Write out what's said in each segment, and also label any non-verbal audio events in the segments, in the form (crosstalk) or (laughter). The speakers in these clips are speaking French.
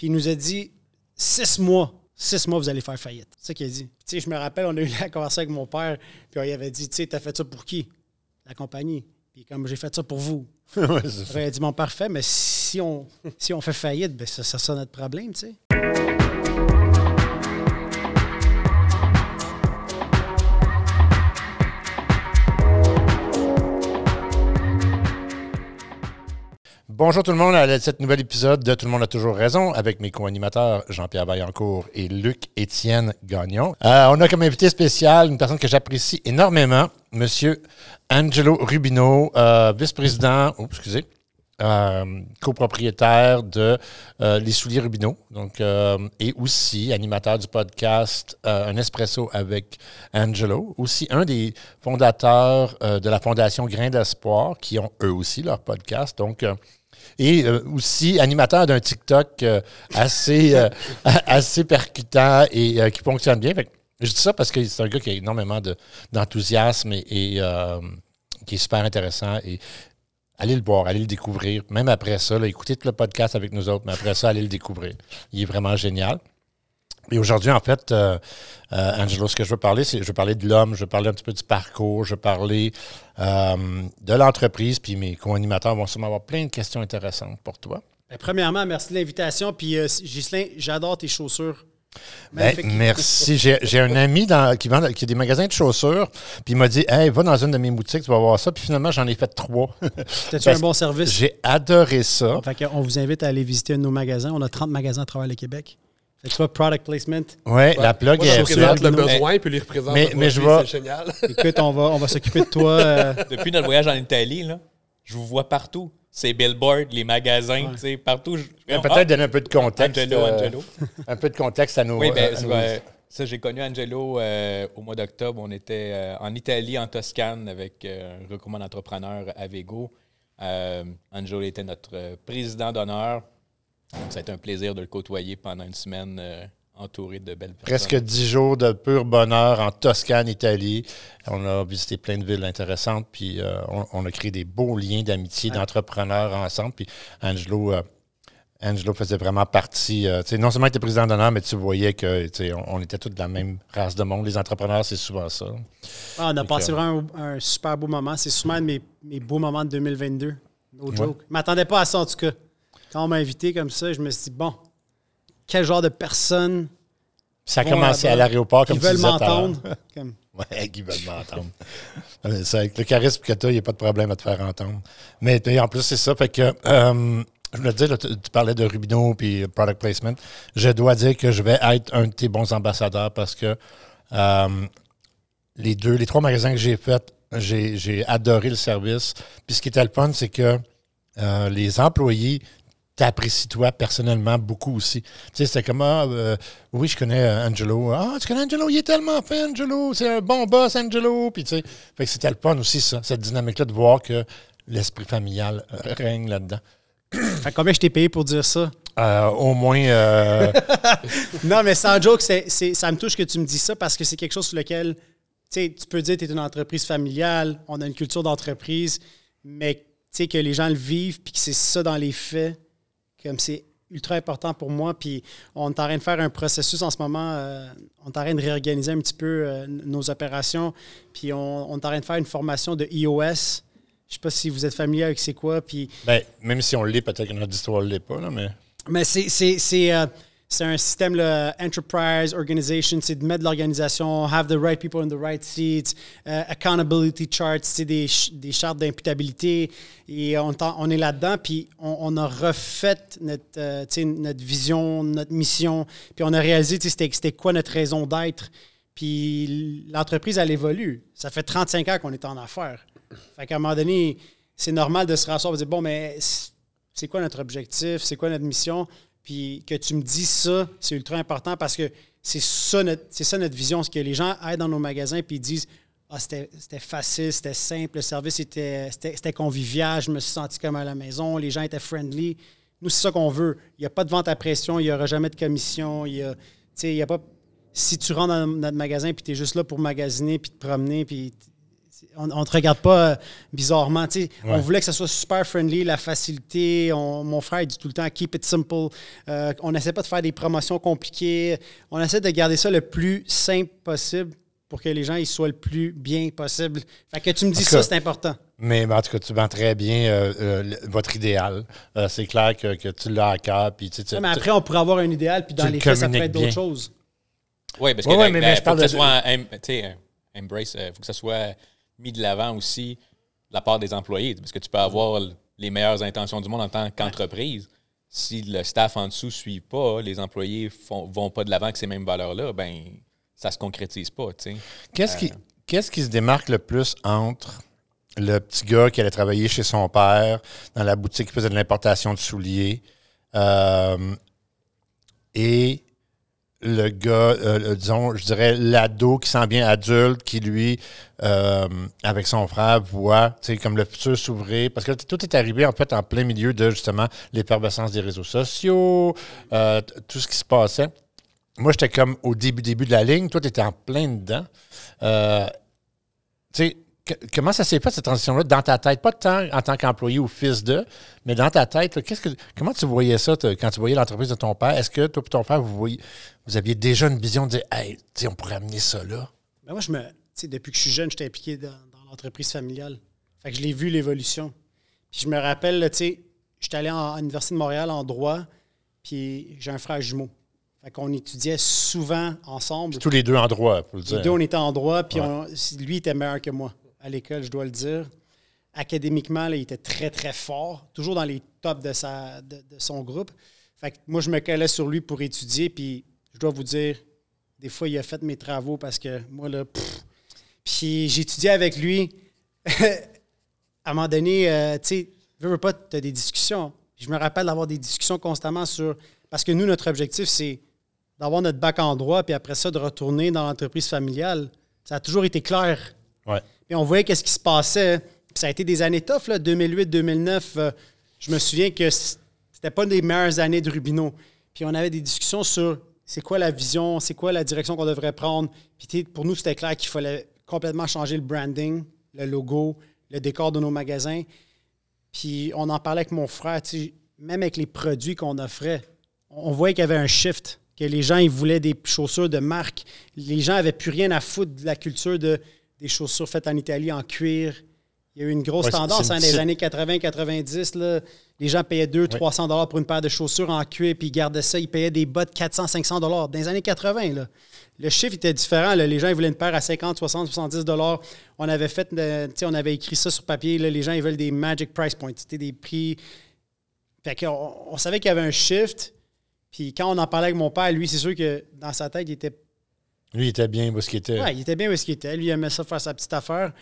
Puis il nous a dit six mois. Six mois, vous allez faire faillite. C'est ça qu'il a dit. Tu sais, je me rappelle, on a eu la conversation avec mon père, puis il avait dit, tu sais, t'as fait ça pour qui? La compagnie. Puis comme j'ai fait ça pour vous. (laughs) Ouais, dit, bon, parfait, mais si on, (laughs) si on fait faillite, ben ça, ça sera notre problème, tu sais. Bonjour tout le monde à cet nouvel épisode de Tout le monde a toujours raison avec mes co-animateurs Jean-Pierre Vaillancourt et Luc-Étienne Gagnon. Euh, on a comme invité spécial une personne que j'apprécie énormément, Monsieur Angelo Rubino, euh, vice-président, oh, excusez, euh, copropriétaire de Les Souliers Rubino, donc, et aussi animateur du podcast Un Espresso avec Angelo, aussi un des fondateurs de la Fondation Grain d'Espoir, qui ont eux aussi leur podcast. Donc, et euh, aussi animateur d'un TikTok euh, assez, euh, (laughs) assez percutant et qui fonctionne bien. Je dis ça parce que c'est un gars qui a énormément de- d'enthousiasme et, qui est super intéressant. Et allez le voir, allez le découvrir. Même après ça, écoutez le podcast avec nous autres, mais après ça, allez le découvrir. Il est vraiment génial. Et aujourd'hui, en fait, euh, euh, Angelo, ce que je veux parler, c'est je veux parler de l'homme, je veux parler un petit peu du parcours, je veux parler euh, de l'entreprise, puis mes co-animateurs vont sûrement avoir plein de questions intéressantes pour toi. Ben, premièrement, merci de l'invitation. Puis, Ghislain, j'adore tes chaussures. Ben, merci. J'ai j'ai un ami dans- qui, vend, qui a des magasins de chaussures, puis il m'a dit Hey, va dans une de mes boutiques, tu vas voir ça. Puis finalement, j'en ai fait trois. T'as-tu Parce- (laughs) un bon service? J'ai adoré ça. Fait on vous invite à aller visiter un de nos magasins. On a 30 magasins à travers le Québec. Fait que tu vois, product placement. Ouais, la plug Moi, est je représente le besoin, puis lui représente Mais- le mais je C'est génial. (laughs) Écoute, on va, on va s'occuper de toi. (laughs) euh, Depuis notre voyage en Italie, là, je vous vois partout. Ces billboards, les magasins, tu sais, partout. je- Peut-être Ah, donner un peu de contexte. Angelo, euh, Angelo. Un peu de contexte à nos. Oui, ben, à nos- vrai. ça, j'ai connu Angelo euh, au mois d'octobre. On était euh, en Italie, en Toscane, avec euh, un regroupement d'entrepreneurs à Vego. Euh, Angelo était notre euh, président d'honneur. Donc, ça a été un plaisir de le côtoyer pendant une semaine, euh, entouré de belles personnes. Presque dix jours de pur bonheur en Toscane, Italie. On a visité plein de villes intéressantes, puis euh, on, on a créé des beaux liens d'amitié, d'entrepreneurs ensemble. Puis Angelo, euh, Angelo faisait vraiment partie. euh, tu sais, non seulement il était président d'honneur, mais tu voyais que on, on était tous de la même race de monde. Les entrepreneurs, c'est souvent ça. ah, on a passé vraiment un, un super beau moment. C'est un de mes, mes beaux moments de 2022. No joke. Je m'attendais pas à ça, en tout cas. Quand on m'a invité comme ça, je me suis dit, bon, quel genre de personnes Ça a commencé à l'aéroport, comme tu veulent disais à l'heure. m'entendre? (laughs) Comme- Ouais, qui veulent m'entendre. Avec le charisme que tu as, il n'y a pas de problème à te faire entendre. Mais en plus, c'est ça. Fait que, euh, je voulais te dire, tu, parlais de Rubino puis product placement. Je dois dire que je vais être un de tes bons ambassadeurs parce que euh, les deux, les trois magasins que j'ai faits, j'ai, j'ai adoré le service. Puis ce qui était le fun, c'est que euh, les employés t'apprécient toi personnellement beaucoup aussi. Tu sais, c'était comme, ah, euh, oui, je connais euh, Angelo. Ah, tu connais Angelo, il est tellement fin, Angelo. C'est un bon boss, Angelo. Puis, tu sais, fait que c'était le fun aussi, ça, cette dynamique-là, de voir que l'esprit familial euh, règne là-dedans. Fait combien je t'ai payé pour dire ça? Euh, au moins, (laughs) Non, mais sans joke, ça me touche que tu me dis ça parce que c'est quelque chose sur lequel tu sais, tu peux dire que tu es une entreprise familiale, on a une culture d'entreprise, mais tu sais, que les gens le vivent puis que c'est ça dans les faits, comme c'est ultra important pour moi. Puis on est en train de faire un processus en ce moment, euh, on est en train de réorganiser un petit peu euh, nos opérations, puis on, on est en train de faire une formation de iOS. Je sais pas si vous êtes familier avec c'est quoi, puis ben, même si on l'est, peut-être que notre histoire ne l'est pas, là, mais. mais c'est, c'est, un système, là, enterprise, organization, c'est de mettre l'organisation, have the right people in the right seats, euh, accountability charts, c'est des, des chartes d'imputabilité. Et on, est là-dedans, puis on, a refait notre, euh, notre vision, notre mission, puis on a réalisé c'était quoi notre raison d'être. Puis l'entreprise, elle évolue. Ça fait 35 ans qu'on est en affaires. Fait qu'à un moment donné, c'est normal de se rasseoir et de dire, bon, mais c'est quoi notre objectif, c'est quoi notre mission, puis que tu me dis ça, c'est ultra important parce que c'est ça notre, ça notre vision, c'est que les gens aillent dans nos magasins puis ils disent ah c'était c'était facile, c'était simple, le service était convivial, je me suis senti comme à la maison, les gens étaient friendly. Nous c'est ça qu'on veut. Il n'y a pas de vente à pression, il n'y aura jamais de commission, il y a il y a pas si tu rentres dans notre magasin puis tu es juste là pour magasiner puis te promener puis On ne te regarde pas euh, bizarrement. tu sais. On voulait que ça soit super friendly, la facilité. On- mon frère il dit tout le temps keep it simple. Euh, on n'essaie pas de faire des promotions compliquées. On essaie de garder ça le plus simple possible pour que les gens ils soient le plus bien possible. Fait que tu me dis ça, c'est important. Mais en tout cas, tu vends très bien euh, euh, le- votre idéal. Euh, c'est clair que, que tu l'as à cœur. Puis, tu sais, tu- Ouais, mais tu- après, on pourrait avoir un idéal, puis dans les le faits, ça pourrait communiques être d'autres choses. Oui, parce que Ouais, ouais, mais- la- mais je faut parle que de- ça soit un- embrace, il faut que ça soit mis de l'avant aussi la part des employés. Parce que tu peux avoir les meilleures intentions du monde en tant qu'entreprise. Si le staff en dessous ne suit pas, les employés font, vont pas de l'avant avec ces mêmes valeurs-là, ben ça se concrétise pas. Qu'est-ce qui, qu'est-ce qui se démarque le plus entre le petit gars qui allait travailler chez son père dans la boutique qui faisait de l'importation de souliers euh, et le gars, euh, le- disons, je dirais l'ado qui sent bien adulte, qui lui, euh, avec son frère, voit, tu sais, comme le futur s'ouvrir. Parce que tout est arrivé, en fait, en plein milieu de, justement, l'effervescence des réseaux sociaux, euh, tout ce qui se passait. Moi, j'étais comme au début, début de la ligne. Toi, tu étais en plein dedans. Euh, tu sais, comment ça s'est fait, cette transition-là, dans ta tête? Pas tant en tant qu'employé ou fils de, mais dans ta tête, là, qu'est-ce que, comment tu voyais ça quand tu voyais l'entreprise de ton père? Est-ce que toi et ton frère, vous, voyez, vous aviez déjà une vision de dire, hey, on pourrait amener ça là? Ben moi, je me, depuis que je suis jeune, j'étais impliqué dans, dans l'entreprise familiale. Fait que je l'ai vu l'évolution. Puis je me rappelle, tu sais, j'étais allé en- à l'Université de Montréal en droit, puis j'ai un frère jumeau. Fait qu'on étudiait souvent ensemble. Tous les deux en droit, pour le Les dire. deux, on était en droit, puis Ouais. on- lui était meilleur que moi à l'école, je dois le dire. Académiquement, il était très, très fort, toujours dans les tops de, sa, de, son groupe. Fait moi, je me calais sur lui pour étudier, puis je dois vous dire, des fois, il a fait mes travaux parce que moi, là. Puis j'étudiais avec lui. (laughs) à un moment donné, euh, tu sais, veux, veux pas, tu as des discussions. Je me rappelle d'avoir des discussions constamment sur. Parce que nous, notre objectif, c'est d'avoir notre bac en droit, puis après ça, de retourner dans l'entreprise familiale. Ça a toujours été clair. Ouais. Puis on voyait qu'est-ce qui se passait. Puis ça a été des années tough, là, 2008-2009. euh, je me souviens que c'était pas des meilleures années de Rubino. Puis on avait des discussions sur c'est quoi la vision, c'est quoi la direction qu'on devrait prendre. Puis pour nous, c'était clair qu'il fallait complètement changer le branding, le logo, le décor de nos magasins. Puis on en parlait avec mon frère, même avec les produits qu'on offrait, on voyait qu'il y avait un shift, que les gens voulaient des chaussures de marque. Les gens n'avaient plus rien à foutre de la culture de, des chaussures faites en Italie en cuir. Il y a eu une grosse Ouais, tendance hein, dans les années 80-90. là. Les gens payaient 200-300 dollars pour une paire de chaussures en cuir, puis ils gardaient ça. Ils payaient des bottes 400-500 dollars. Dans les années 80, là. le chiffre était différent. là. Les gens ils voulaient une paire à 50, 60, 70 dollars. On avait fait, euh, on avait écrit ça sur papier. là. Les gens ils veulent des magic price points, c'était des prix. Fait qu'on on savait qu'il y avait un shift. Puis quand on en parlait avec mon père, lui, c'est sûr que dans sa tête, il était Lui, il était bien où ce qu'il était. Ouais, il était bien où est-ce qu'il était. Lui, il aimait ça faire sa petite affaire.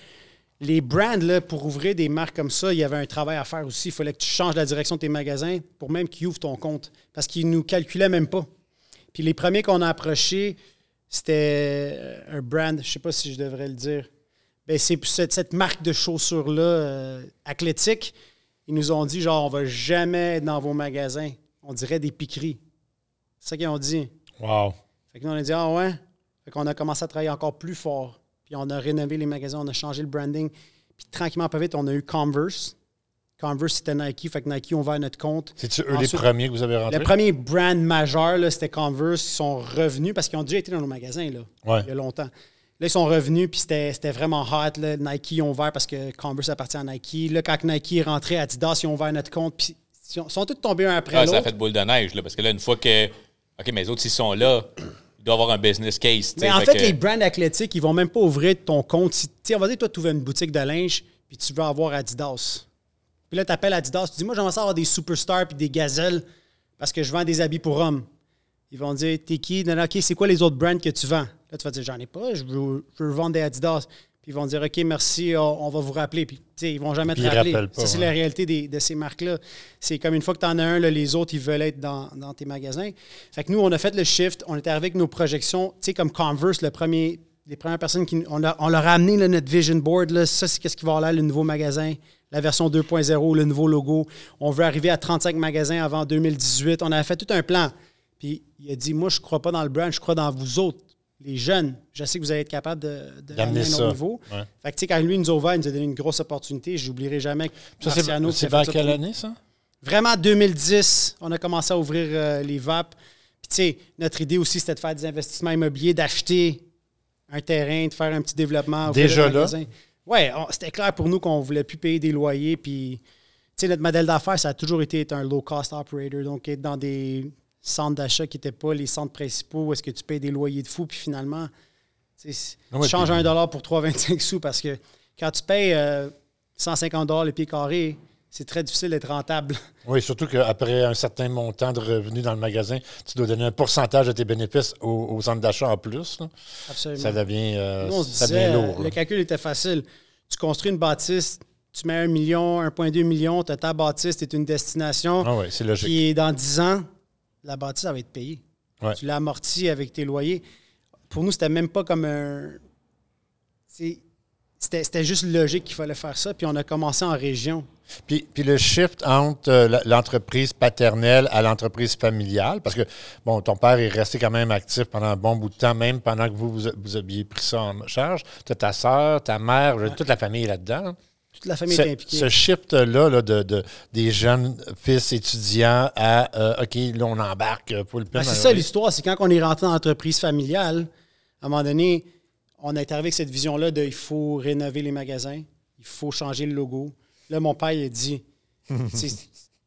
Les brands, là, pour ouvrir des marques comme ça, il y avait un travail à faire aussi. Il fallait que tu changes la direction de tes magasins pour même qu'ils ouvrent ton compte. Parce qu'ils nous calculaient même pas. Puis les premiers qu'on a approchés, c'était euh, un brand, je sais pas si je devrais le dire. Ben, c'est cette, cette marque de chaussures-là, euh, athlétique. Ils nous ont dit, genre, on va jamais être dans vos magasins. On dirait des piqueries. C'est ça qu'ils ont dit. Wow. Fait que nous, on a dit, ah ouais? Fait qu'on a commencé à travailler encore plus fort. Puis on a rénové les magasins, on a changé le branding. Puis tranquillement, pas vite, on a eu Converse. Converse, c'était Nike. Fait que Nike ont ouvert notre compte. C'est-tu eux les premiers que vous avez rentrés? Le premier brand majeur, là, c'était Converse. Ils sont revenus parce qu'ils ont déjà été dans nos magasins là, Ouais. il y a longtemps. Là, ils sont revenus, puis c'était c'était vraiment hot. Là. Nike ils ont ouvert parce que Converse appartient à Nike. Là, quand Nike est rentré, Adidas, ils ont ouvert notre compte. Puis ils sont, tous tombés un après Ah, ça a fait boule de neige, là, parce que là, une fois que. OK, mais les autres, s'ils sont là, il doit avoir un business case. Mais en fait, que- les brands athlétiques, ils vont même pas ouvrir ton compte. Si, on va dire, toi, tu ouvres une boutique de linge, puis tu veux avoir Adidas. Puis là, tu appelles Adidas, tu dis, moi, j'aimerais ça avoir des superstars puis des gazelles parce que je vends des habits pour hommes. Ils vont dire, t'es qui? Non, non, OK, c'est quoi les autres brands que tu vends? Là, tu vas dire, j'en ai pas, je veux, je veux vendre des Adidas. Puis ils vont dire, OK, merci, on, on va vous rappeler. Puis, ils vont jamais Puis te rappeler. pas, ça, c'est ouais. la réalité des- de ces marques-là. C'est comme une fois que tu en as un, là, les autres, ils veulent être dans, dans tes magasins. Fait que nous, on a fait le shift. On est arrivé avec nos projections. Tu sais, comme Converse, le premier, les premières personnes qui. On, a- on leur a amené là, notre vision board. Là, ça, c'est qu'est-ce qui va avoir là, le nouveau magasin, la version 2.0, le nouveau logo. On veut arriver à 35 magasins avant 2018. On avait fait tout un plan. Puis il a dit Moi, je ne crois pas dans le brand, je crois dans vous autres. Les jeunes. Je sais que vous allez être capable de, D'amener ça. autre niveau. Ouais. Fait que, tu sais, quand lui nous a ouvert, il nous a donné une grosse opportunité. J'oublierai jamais que Ça, c'est c'est vers quelle année, ça? Vraiment, 2010, on a commencé à ouvrir euh, les VAP. Puis, tu sais, notre idée aussi, c'était de faire des investissements immobiliers, d'acheter un terrain, de faire un petit développement. Déjà là? on- c'était clair pour nous qu'on voulait plus payer des loyers. Puis, tu sais, notre modèle d'affaires, ça a toujours été être un low-cost operator. Donc, être dans des centres d'achat qui n'étaient pas les centres principaux où est-ce que tu payes des loyers de fou. Puis, finalement, tu sais, Ah ouais, tu changes puis- un dollar pour 3,25 sous parce que quand tu payes euh, 150 dollars le pied carré, c'est très difficile d'être rentable. (laughs) Oui, surtout qu'après un certain montant de revenus dans le magasin, tu dois donner un pourcentage de tes bénéfices aux, aux centres d'achat en plus. là. Absolument. Ça devient, euh, Nous, ça disait, devient lourd. le calcul était facile. Tu construis une bâtisse, tu mets un million, 1,2 million, tu as ta bâtisse, tu es une destination. Ah oui, c'est logique. Puis dans 10 ans, la bâtisse, ça va être payée. Ouais. Tu l'as amorti avec tes loyers. Pour nous, c'était même pas comme un. c'est- C'était c'était juste logique qu'il fallait faire ça. Puis on a commencé en région. Puis, puis le shift entre euh, l'entreprise paternelle à l'entreprise familiale, parce que, bon, ton père est resté quand même actif pendant un bon bout de temps, même pendant que vous, vous, vous aviez pris ça en charge. Tu as ta soeur, ta mère, toute la famille est là-dedans. Toute la famille est impliquée. ce shift-là là, de, de- des jeunes fils étudiants à euh, OK, là, on embarque pour le Ben, c'est ça l'histoire, c'est quand on est rentré dans l'entreprise familiale, à un moment donné, on est arrivé avec cette vision-là de il faut rénover les magasins, il faut changer le logo. Là, mon père, il a dit (laughs) c'est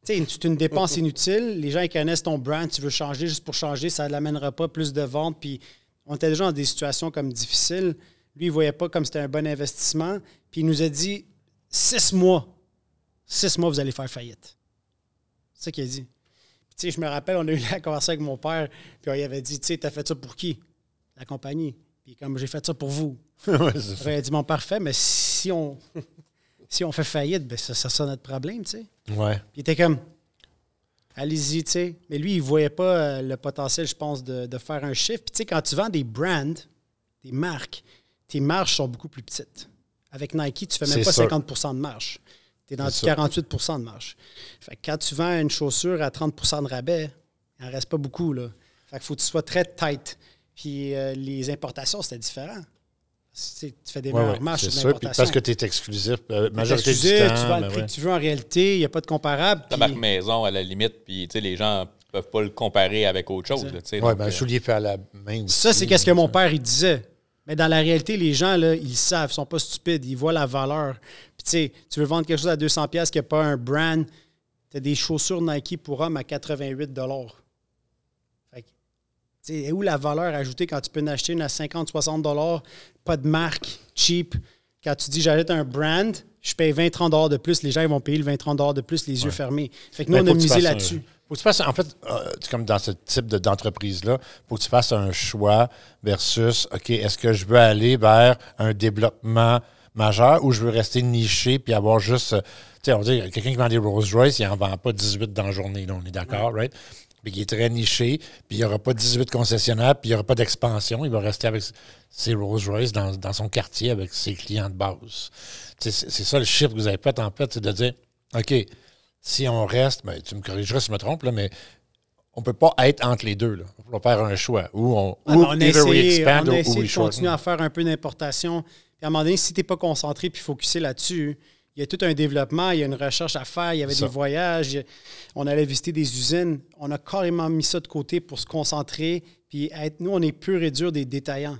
c'est une dépense inutile. Les gens ils connaissent ton brand, tu veux changer juste pour changer, ça ne l'amènera pas plus de ventes. Puis on était déjà dans des situations comme difficiles. Lui, il ne voyait pas comme c'était un bon investissement. Puis il nous a dit six mois, six mois, vous allez faire faillite. C'est ça qu'il a dit. Puis, tu sais, je me rappelle, on a eu la conversation avec mon père, puis il avait dit, tu sais, t'as fait ça pour qui? La compagnie. Puis comme j'ai fait ça pour vous. (laughs) Ouais, a dit, mon parfait, mais si on, (laughs) si on fait faillite, ben ça, ça sera notre problème, tu sais. Ouais. Puis il était comme, allez-y, tu sais. Mais lui, il ne voyait pas euh, le potentiel, je pense, de, de faire un chiffre. Puis tu sais, quand tu vends des brands, des marques, tes marges sont beaucoup plus petites. Avec Nike, tu fais même pas sûr. 50% de marge. Tu es dans du C'est sûr. 48% de marge. Fait que quand tu vends une chaussure à 30% de rabais, il n'en reste pas beaucoup. Là. Fait qu'il faut que tu sois très tight. Puis euh, les importations, c'était différent. Tu sais, tu fais des Ouais, meilleures ouais, marges c'est sur sûr. Puis parce que tu es exclusif, euh, du temps. tu vends ben le prix ouais. que tu veux en réalité, il n'y a pas de comparable. Ta puis- marque maison, à la limite, puis tu sais, les gens peuvent pas le comparer avec autre chose. donc, ben, un euh, soulier fait à la main. Ça, c'est qu'est-ce que mon ça. père il disait. Mais dans la réalité, les gens, là, ils savent, ils sont pas stupides, ils voient la valeur. Puis tu sais, tu veux vendre quelque chose à 200 pièces qui n'a pas un brand, tu as des chaussures Nike pour hommes à 88 Fait que, est où la valeur ajoutée quand tu peux en acheter une à 50, 60 pas de marque, cheap. Quand tu dis j'achète un brand, je paye 20, 30 de plus, les gens ils vont payer le 20, 30 de plus les yeux fermés. Fait que nous, Ben, on faut a misé là-dessus. faut que tu fasses, en fait, euh, comme dans ce type de- d'entreprise-là, faut que tu fasses un choix versus, OK, est-ce que je veux aller vers un développement majeur ou je veux rester niché puis avoir juste, euh, tu sais, on dit, quelqu'un qui vend des Rolls-Royce, il n'en vend pas 18 dans la journée, là, on est d'accord, right? Puis il est très niché, puis il n'y aura pas 18 concessionnaires, puis il n'y aura pas d'expansion. Il va rester avec ses Rolls-Royce dans, dans son quartier avec ses clients de base. C'est c'est ça le chiffre que vous avez fait, en fait, c'est de dire, OK, si on reste, ben, tu me corrigeras si je me trompe, là, mais on ne peut pas être entre les deux. Là. Il va faire un choix. Ou on, Ouais, ou mais on a essayé, on a essayé de continuer à faire un peu d'importation. Puis à un moment donné, si tu n'es pas concentré puis focusé là-dessus, il y a tout un développement, il y a une recherche à faire, il y avait Ça. des voyages, on allait visiter des usines. On a carrément mis ça de côté pour se concentrer. Puis être, nous, on est pur et dur des détaillants.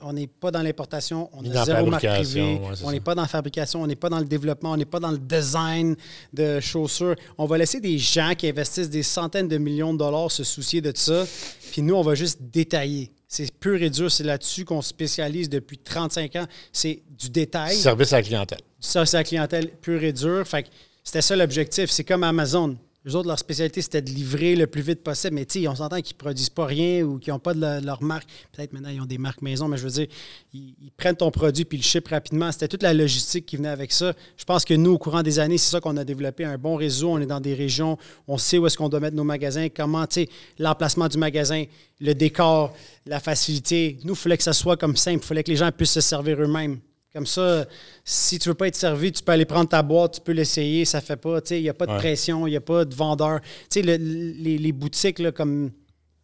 On- n'est pas dans l'importation, on a zéro marque privée, ouais, on n'est pas dans la fabrication, on n'est pas dans le développement, on n'est pas dans le design de chaussures. On va laisser des gens qui investissent des centaines de millions de dollars se soucier de ça, puis nous, on va juste détailler. C'est pur et dur, c'est là-dessus qu'on se spécialise depuis 35 ans. C'est du détail, Service à la clientèle. Service à la clientèle pur et dur. Fait que c'était ça l'objectif. C'est comme Amazon. Les autres, leur spécialité, c'était de livrer le plus vite possible. Mais tu sais, on s'entend qu'ils ne produisent pas rien ou qu'ils n'ont pas de leur marque. Peut-être maintenant, ils ont des marques maison, mais je veux dire, ils, prennent ton produit puis ils le ship rapidement. C'était toute la logistique qui venait avec ça. Je pense que nous, au courant des années, c'est ça qu'on a développé un bon réseau. On est dans des régions, on sait où est-ce qu'on doit mettre nos magasins, comment, tu sais, l'emplacement du magasin, le décor, la facilité. Nous, il fallait que ça soit comme simple. Il fallait que les gens puissent se servir eux-mêmes. Comme ça, si tu veux pas être servi, tu peux aller prendre ta boîte, tu peux l'essayer, ça fait pas. Tu sais, il n'y a pas de Ouais. pression, il n'y a pas de vendeur. Tu sais, le- les, les boutiques, là, comme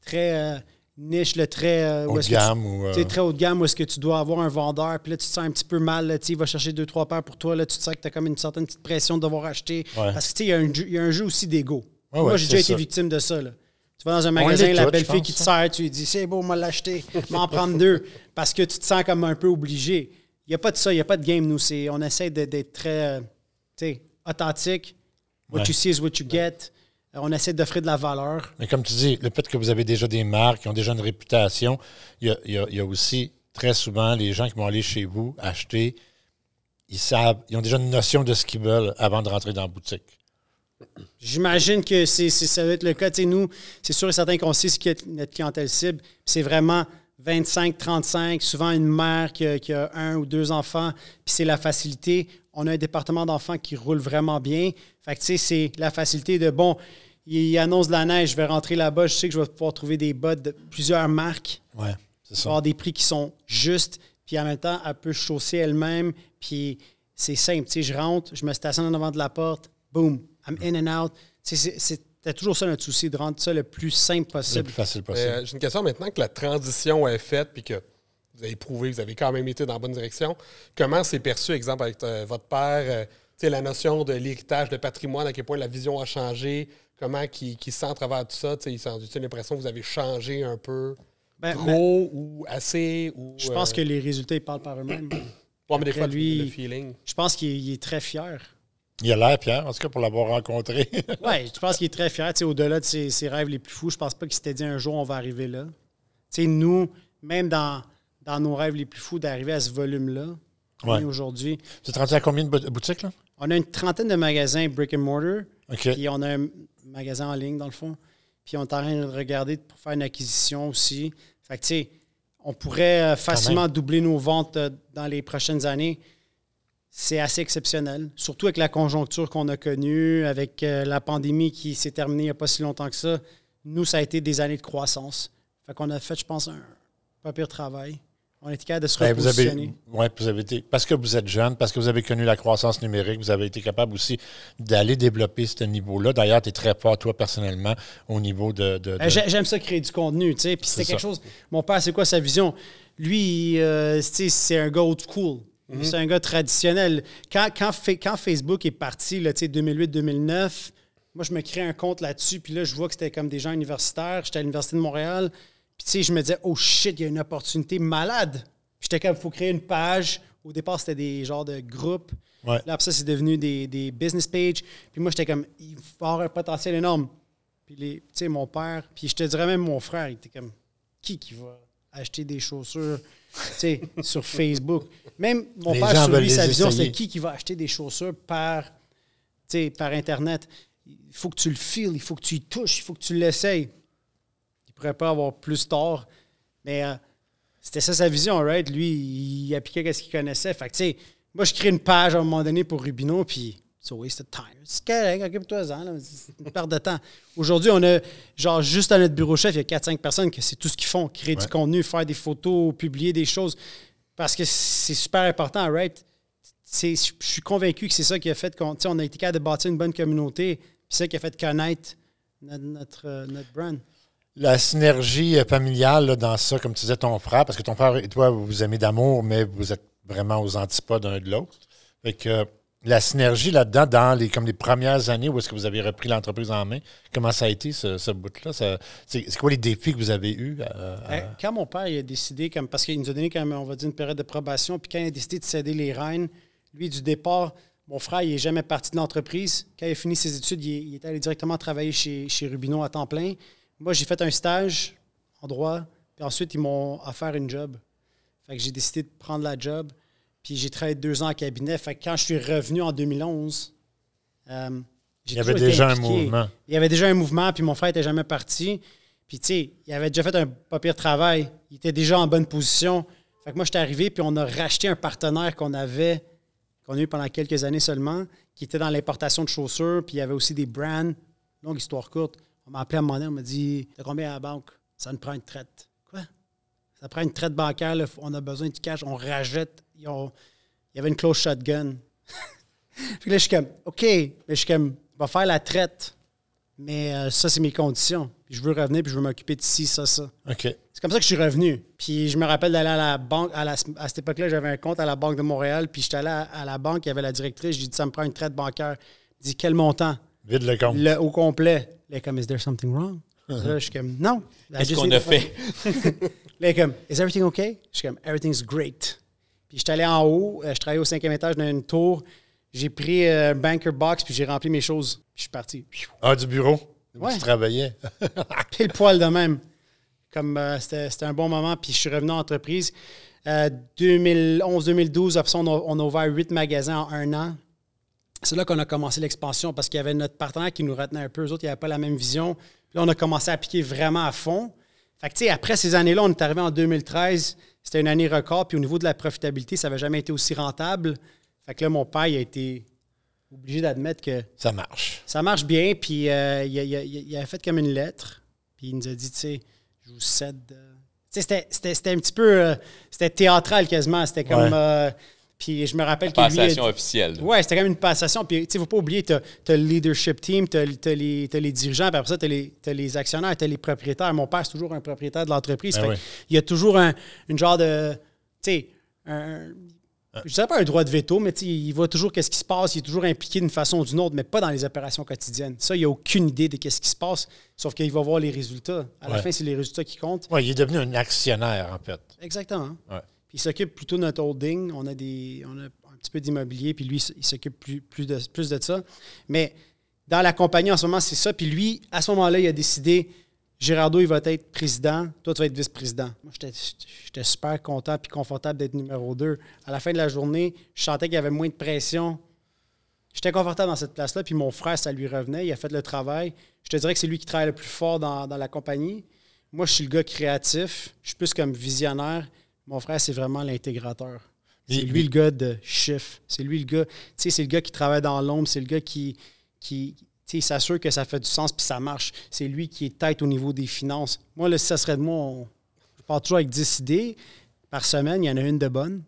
très. euh, niche, le très. euh, Haut de tu- gamme ou. tu sais, euh, très haut de gamme où est-ce que tu dois avoir un vendeur, puis là, tu te sens un petit peu mal, là, il va chercher deux, trois paires pour toi, là, tu te sens que tu as comme une certaine petite pression de devoir acheter. Ouais. Parce que, tu sais, il y, a un jeu- il y a un jeu aussi d'ego. Ouais, Moi, ouais, j'ai déjà été ça. victime de ça, là. Tu vas dans un magasin, la belle fille qui te hein. sert, tu lui dis, c'est beau, moi l'acheter, m'en prendre deux. Parce que tu te sens comme un peu obligé. Il n'y a pas de ça, il n'y a pas de game, nous. C'est, on essaie d'être très, euh, tu sais, authentique. What Ouais. you see is what you get. Euh, On essaie d'offrir de la valeur. Mais comme tu dis, le fait que vous avez déjà des marques, qui ont déjà une réputation, il y a, y y aussi très souvent les gens qui vont aller chez vous acheter, ils savent, ils ont déjà une notion de ce qu'ils veulent avant de rentrer dans la boutique. J'imagine que c'est, ça va être le cas. Tu sais, nous, c'est sûr et certain qu'on sait ce qu'est notre clientèle cible. C'est vraiment 25, 35, souvent une mère qui a, qui a un ou deux enfants, puis c'est la facilité. On a un département d'enfants qui roule vraiment bien. Fait que, tu sais, c'est la facilité de, bon, il annonce de la neige, je vais rentrer là-bas, je sais que je vais pouvoir trouver des bottes de plusieurs marques, Ouais, c'est ça. avoir des prix qui sont justes, puis en même temps, elle peut chausser elle-même, puis c'est simple. Tu sais, je rentre, je me stationne en avant de la porte, boom, I'm in and out. Tu sais, c'est- C'était toujours ça notre souci, de rendre ça le plus simple Le possible. plus facile possible. Euh, J'ai une question maintenant que la transition est faite puis que vous avez prouvé, vous avez quand même été dans la bonne direction. Comment c'est perçu, exemple, avec euh, votre père, euh, tu sais, la notion de l'héritage, de patrimoine, à quel point la vision a changé, comment il, il se sent à travers tout ça? tu sais, Il sent l'impression que vous avez changé un peu Ben, trop ou assez? Ou, Je pense euh, que les résultats ils parlent par eux-mêmes. (clears throat) ouais, mais des fois, lui- le feeling. Je pense qu'il il est très fier. Il a l'air, Pierre, en tout cas, pour l'avoir rencontré. (laughs) Oui, je pense qu'il est très fier. Au-delà de ses, ses rêves les plus fous, je pense pas qu'il s'était dit un jour on va arriver là. Tu sais, nous, même dans, dans nos rêves les plus fous, d'arriver à ce volume-là, Ouais. aujourd'hui. tu es rendu à combien de bou- boutiques, là? On a une trentaine de magasins brick and mortar, puis on a un magasin en ligne, dans le fond. Puis on est en train de regarder pour faire une acquisition aussi. Fait que, tu sais, on pourrait euh, facilement doubler nos ventes euh, dans les prochaines années. C'est assez exceptionnel, surtout avec la conjoncture qu'on a connue, avec euh, la pandémie qui s'est terminée il n'y a pas si longtemps que ça. Nous, ça a été des années de croissance. Fait qu'on a fait, je pense, un pas pire travail. On était capable de se Ben, vous avez, repositionner. ouais, vous avez été, parce que vous êtes jeune, parce que vous avez connu la croissance numérique, vous avez été capable aussi d'aller développer ce niveau-là. D'ailleurs, tu es très fort, toi, personnellement, au niveau de. de- de- j'ai- J'aime ça créer du contenu, tu sais. Puis C'est quelque ça. chose. Mon père, c'est quoi sa vision? Lui, euh, c'est un gars old school. C'est un gars traditionnel. Quand, quand, Fa- quand Facebook est parti, là, tu sais, 2008-2009, moi, je me crée un compte là-dessus. Puis là, je vois que c'était comme des gens universitaires. J'étais à l'Université de Montréal. Puis, tu sais, je me disais, oh shit, il y a une opportunité malade. Puis j'étais comme, il faut créer une page. Au départ, c'était des genres de groupes. Ouais. Là, après ça, c'est devenu des, des business pages. Puis moi, j'étais comme, il va avoir un potentiel énorme. Puis, tu sais, mon père, puis je te dirais même mon frère, il était comme, qui qui va acheter des chaussures, sur Facebook? Même mon Les père, sur lui, sa vision, c'est qui qui va acheter des chaussures par, Internet? Il faut que tu le files, il faut que tu y touches, il faut que tu l'essayes. Il pourrait pas avoir plus tort, mais euh, c'était ça sa vision, right? Lui, il appliquait ce qu'il connaissait. Fait que, tu sais, moi, je crée une page à un moment donné pour Rubino, puis it's a waste of time. C'est correct, occupe-toi-en. C'est une perte de temps. Aujourd'hui, on a, genre, juste à notre bureau chef, il y a 4-5 personnes que c'est tout ce qu'ils font. Créer du contenu, faire des photos, publier des choses. Parce que c'est super important, right? Je suis convaincu que c'est ça qui a fait qu'on on a été capable de bâtir une bonne communauté. Puis c'est ça qui a fait connaître notre, notre, euh, notre brand. La synergie euh, familiale là, dans ça, comme tu disais, ton frère, parce que ton frère et toi, vous vous aimez d'amour, mais vous êtes vraiment aux antipodes l'un de l'autre. Fait que la synergie là-dedans, dans les, comme les premières années où est-ce que vous avez repris l'entreprise en main, comment ça a été ce, bout-là? C'est quoi les défis que vous avez eus? euh, Euh, Quand mon père a décidé, comme, parce qu'il nous a donné même, on va dire, une période de probation, puis quand il a décidé de céder les rênes, lui, du départ, mon frère, il n'est jamais parti de l'entreprise. Quand il a fini ses études, il, est- allé directement travailler chez, chez Rubino à temps plein. Moi, j'ai fait un stage en droit, puis ensuite, ils m'ont offert une job. Fait que j'ai décidé de prendre la job, puis j'ai travaillé deux ans en cabinet. Fait que quand je suis revenu en 2011, euh, il y avait déjà un mouvement. Il y avait déjà un mouvement, puis mon frère n'était jamais parti. Puis, tu sais, il avait déjà fait un pas pire travail. Il était déjà en bonne position. Fait que moi, j'étais arrivé, puis on a racheté un partenaire qu'on avait, qu'on a eu pendant quelques années seulement, qui était dans l'importation de chaussures, puis il y avait aussi des brands. Longue histoire courte. On m'a appelé à un moment donné, on m'a dit T'as combien à la banque Ça nous prend une traite. Quoi? Ça prend une traite bancaire, là, on a besoin du cash, on rajette. Ils ont- Il y avait une close shotgun. (laughs) puis là, je suis comme OK, mais je suis comme Va faire la traite. mais euh, ça, c'est mes conditions. Puis je veux revenir, puis je veux m'occuper de ci, ça, ça. OK. C'est comme ça que je suis revenu. Puis je me rappelle d'aller à la banque. À, la- à cette époque-là, j'avais un compte à la Banque de Montréal. Puis j'étais allé à, à la banque, il y avait la directrice. J'ai dit, ça me prend une traite bancaire. Elle dit, quel montant? Vide le compte. Le, au complet. Elle est comme, is there something wrong? Là, je suis comme, non. Qu'est-ce qu'on a fait? (laughs) Elle est comme, is everything okay? Je suis comme, everything's great. Puis j'étais allé en haut, euh, je travaillais au cinquième étage d'une tour. J'ai pris euh, un banker box, puis j'ai rempli mes choses. Puis je suis parti. Ah, du bureau? Ouais. Tu travaillais. (laughs) Pile poil de même. Comme euh, c'était un bon moment, puis je suis revenu en entreprise. Euh, 2011-2012, après ça, on a, on a ouvert huit magasins en un an. C'est là qu'on a commencé l'expansion parce qu'il y avait notre partenaire qui nous retenait un peu. Eux autres, ils n'avaient pas la même vision. Puis là, on a commencé à appliquer vraiment à fond. Fait que, tu sais, après ces années-là, on est arrivé en 2013. C'était une année record. Puis au niveau de la profitabilité, ça n'avait jamais été aussi rentable. Fait que là, mon père, il a été obligé d'admettre que Ça marche. ça marche bien, puis euh, il, a, il a- il a fait comme une lettre, puis il nous a dit, tu sais, je vous cède. euh, Tu sais, c'était- un petit peu. euh, c'était théâtral quasiment. C'était comme. Ouais. Puis je me rappelle que lui. Passation officielle. Ouais, c'était comme une passation. Puis, tu sais, faut pas oublier, tu as, le leadership team, tu as, les, t'as les dirigeants, puis après ça, tu as, les actionnaires, tu as les propriétaires. Mon père, c'est toujours un propriétaire de l'entreprise. Ben oui. Il y a toujours un une genre de. Tu sais, un. Je dirais pas un droit de veto, mais tu sais, il voit toujours qu'est-ce qui se passe, il est toujours impliqué d'une façon ou d'une autre, mais pas dans les opérations quotidiennes. Ça, il n'a aucune idée de qu'est-ce qui se passe, sauf qu'il va voir les résultats. À la fin, c'est les résultats qui comptent. Ouais, il est devenu un actionnaire, en fait. Exactement. Ouais. Il s'occupe plutôt de notre holding. On a, des, on a un petit peu d'immobilier, puis lui, il s'occupe plus, plus, de, plus de ça. Mais dans la compagnie, en ce moment, c'est ça. Puis lui, à ce moment-là, il a décidé Gérardo, il va être président, toi, tu vas être vice-président. Moi, j'étais- j'étais super content puis confortable d'être numéro 2. À la fin de la journée, je sentais qu'il y avait moins de pression. J'étais confortable dans cette place-là, puis mon frère, ça lui revenait. Il a fait le travail. Je te dirais que c'est lui qui travaille le plus fort dans, dans la compagnie. Moi, je suis le gars créatif. Je suis plus comme visionnaire. Mon frère, c'est vraiment l'intégrateur. C'est lui le gars de chiffre. C'est lui le gars. Tu sais, c'est le gars qui travaille dans l'ombre. C'est le gars qui, qui tu sais, s'assure que ça fait du sens puis ça marche. C'est lui qui est tête au niveau des finances. Moi, là, si ça serait de moi, on- je pars toujours avec 10 idées. Par semaine, il y en a une de bonne.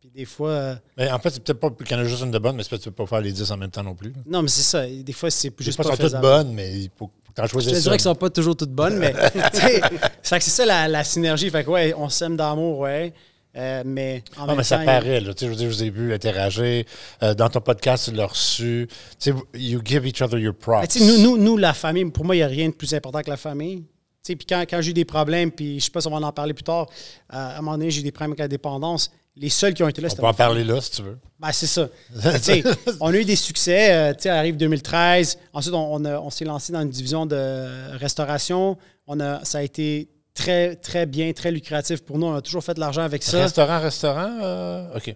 Puis des fois, euh, Mais en fait, c'est peut-être pas qu'il y en a juste une de bonne, mais c'est parce que tu peux pas faire les 10 en même temps non plus. non, mais c'est ça. Des fois, c'est juste pas pas, sont toutes bonnes, mais il faut que tu en Je te dirais qu'elles sont pas toujours toutes bonnes, mais (laughs) c'est ça la, la synergie. Fait que ouais, on s'aime d'amour, ouais. Euh, mais en Non, même mais ça paraît. Là. Je veux dire, je vous ai vu interagir. Euh, dans ton podcast, tu l'as reçu. Tu sais, vous- you give each other your props. Nous, nous, nous, la famille, pour moi, il n'y a rien de plus important que la famille. Puis quand, quand j'ai eu des problèmes, puis je sais pas si on va en parler plus tard, euh, à un moment donné, j'ai eu des problèmes avec la dépendance. Les seuls qui ont été là, On c'était peut en famille. parler là, si tu veux. Ben, c'est ça. (laughs) Sais, on a eu des succès. euh, tu sais, arrive 2013. Ensuite, on, on a- on s'est lancé dans une division de restauration. On a, ça a été très, très bien, très lucratif pour nous. On a toujours fait de l'argent avec ça. Restaurant, restaurant, euh, OK.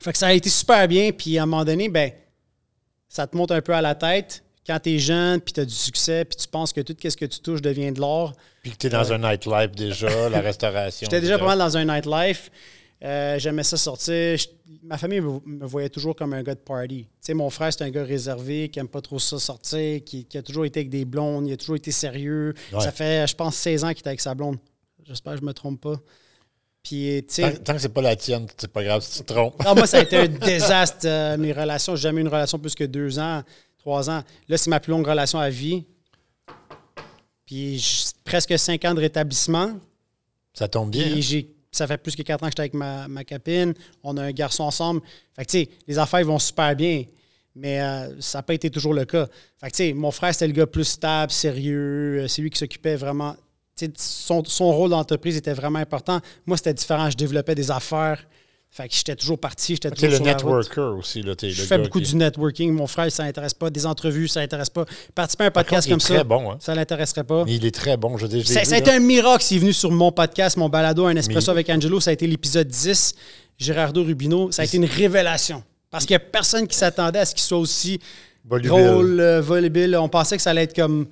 Fait que ça a été super bien. Puis à un moment donné, ben, ça te monte un peu à la tête. Quand tu es jeune, puis tu as du succès, puis tu penses que tout ce que tu touches devient de l'or. Puis que tu es dans un nightlife déjà, la restauration. (laughs) J'étais déjà pas mal dans un nightlife. Euh, J'aimais ça sortir. Je- ma famille me, me voyait toujours comme un gars de party. Tu sais, mon frère, c'est un gars réservé, qui aime pas trop ça sortir, qui, qui a toujours été avec des blondes, il a toujours été sérieux. Ouais. Ça fait, je pense, 16 ans qu'il est avec sa blonde. J'espère que je me trompe pas. Puis, sais, Tant, tant que c'est pas la tienne, c'est pas grave si tu te trompes. Ah, moi, ça a été un (laughs) désastre, euh, mes relations. J'ai jamais eu une relation plus que deux ans, trois ans. Là, c'est ma plus longue relation à vie. Puis presque cinq ans de rétablissement. Ça tombe bien. Puis hein? j'ai, ça fait plus que quatre ans que j'étais avec ma, ma copine. On a un garçon ensemble. Fait que, tu sais, les affaires vont super bien. Mais euh, ça n'a pas été toujours le cas. Fait que, tu sais, mon frère, c'était le gars plus stable, sérieux. Euh, C'est lui qui s'occupait vraiment. Son, son rôle dans l'entreprise était vraiment important. Moi, c'était différent. Je développais des affaires. Fait que j'étais toujours parti. J'étais toujours le sur la route. networker aussi. Là, Je le fais beaucoup qui- du networking. Mon frère, ça l'intéresse pas. Des entrevues, ça l'intéresse pas. Participer à un podcast contre, comme ça, très bon. Hein? ça l'intéresserait pas. Mais il est très bon. Je là. un miracle s'il est venu sur mon podcast, mon balado, un espresso Mais- avec Angelo. Ça a été l'épisode 10. Gérardo Rubino. Ça a été une révélation. Parce qu'il n'y a personne qui s'attendait à ce qu'il soit aussi drôle, euh, volubile. On pensait que ça allait être comme.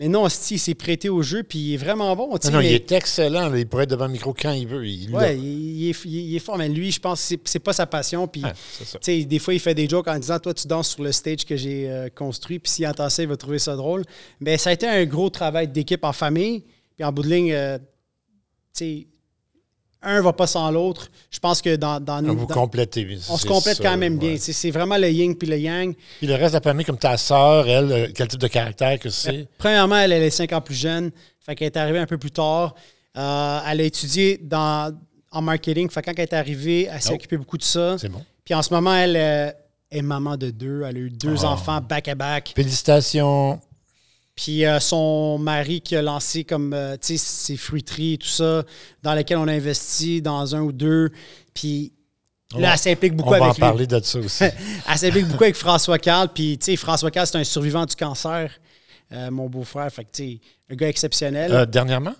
Mais non, il s'est prêté au jeu, puis il est vraiment bon. Non, non, mais- il est excellent. là. Il pourrait être devant le micro quand il veut. Il. Ouais, il, est, il est fort, mais lui, je pense que c'est- pas sa passion. Puis, Ouais, des fois, il fait des jokes en disant Toi, tu danses sur le stage que j'ai euh, construit, puis s'il entend ça, il va trouver ça drôle. Mais ça a été un gros travail d'équipe en famille. Puis en bout de ligne, euh, tu sais, un va pas sans l'autre. Je pense que dans, dans Vous dans- complétez. on se complète ça, quand même ouais. bien. C'est c'est vraiment le yin puis le yang. Puis le reste de la famille, comme ta sœur, elle, euh, quel type de caractère que c'est? Premièrement, elle, elle est 5 ans plus jeune. Fait qu'elle est arrivée un peu plus tard. Euh, elle a étudié dans, en marketing. Fait que quand elle est arrivée, elle s'est Oh. occupée beaucoup de ça. C'est bon. Puis en ce moment, elle euh, est maman de deux. Elle a eu deux Ah. enfants back-à-back. Félicitations. Puis euh, son mari qui a lancé comme, euh, tu sais, ses fruiteries et tout ça, dans lesquelles on a investi dans un ou deux. Puis On là, elle s'implique On beaucoup va en avec lui. parler de ça aussi. (laughs) Elle s'implique beaucoup avec François Carl. Puis, tu sais, François Carl, c'est un survivant du cancer, euh, mon beau-frère. Fait que, tu sais, un gars exceptionnel. Euh, dernièrement?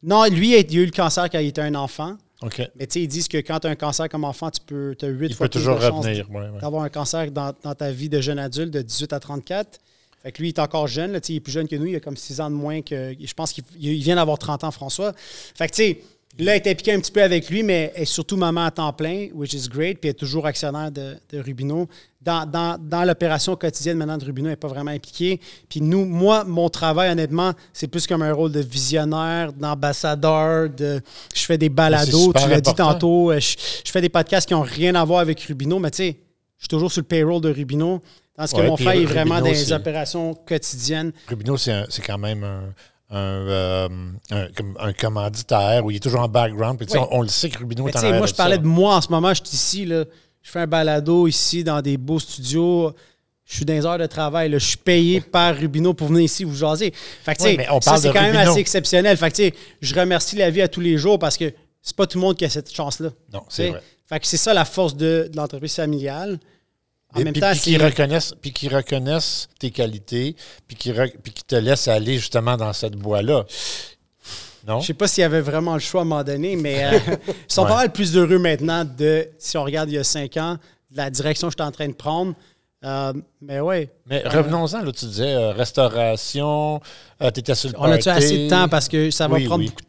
Non, lui, il a eu le cancer quand il était un enfant. OK. Mais, tu sais, ils disent que quand tu as un cancer comme enfant, tu peux, as 8 Il fois peut toujours revenir. ouais, ouais. d'avoir un cancer dans, dans ta vie de jeune adulte de 18 à 34. Fait que lui, il est encore jeune. Là, il est plus jeune que nous. Il a comme 6 ans de moins que. Je pense qu'il il vient d'avoir 30 ans, François. Fait que, tu sais, là, elle est impliquée un petit peu avec lui, mais elle est surtout maman à temps plein, which is great. Puis elle est toujours actionnaire de, de Rubino. Dans, dans- dans l'opération quotidienne maintenant de Rubino, elle n'est pas vraiment impliquée. Puis nous, moi, mon travail, honnêtement, c'est plus comme un rôle de visionnaire, d'ambassadeur. De, je fais des C'est balados. Tu l'as dit tantôt. euh, Je, je fais des podcasts qui n'ont rien à voir avec Rubino, mais tu sais, suis toujours sur le payroll de Rubino. Tandis que Ouais, mon frère est vraiment Rubino, dans les opérations quotidiennes. Rubino, c'est quand même un, un, euh, un- commanditaire où il est toujours en background. Puis, Oui. on, on le sait que Rubino est en moi, je parlais ça. de moi en ce moment. Je suis ici, là, je fais un balado ici dans des beaux studios. Je suis dans les heures de travail. là. Je suis payé par Rubino pour venir ici vous jaser. Fait que, tu Oui, sais, mais on ça, c'est quand même assez exceptionnel. Fait que, je remercie la vie à tous les jours parce que c'est pas tout le monde qui a cette chance-là. Non, c'est vrai. Fait que c'est ça la force de, de l'entreprise familiale. En Et même puis, temps, puis qu'ils reconnaissent, puis qu'ils reconnaissent tes qualités, puis qu'ils re- te laissent aller justement dans cette voie-là. Non? Je sais pas s'il y avait vraiment le choix à un moment donné, mais euh, (laughs) ils sont Ouais. pas mal plus heureux maintenant de, si on regarde il y a cinq ans, de la direction que j'étais en train de prendre. Euh, mais ouais, Mais revenons-en, là, tu disais euh, restauration, tu étais sur le on a-tu assez de temps parce que ça va Oui, prendre oui. beaucoup de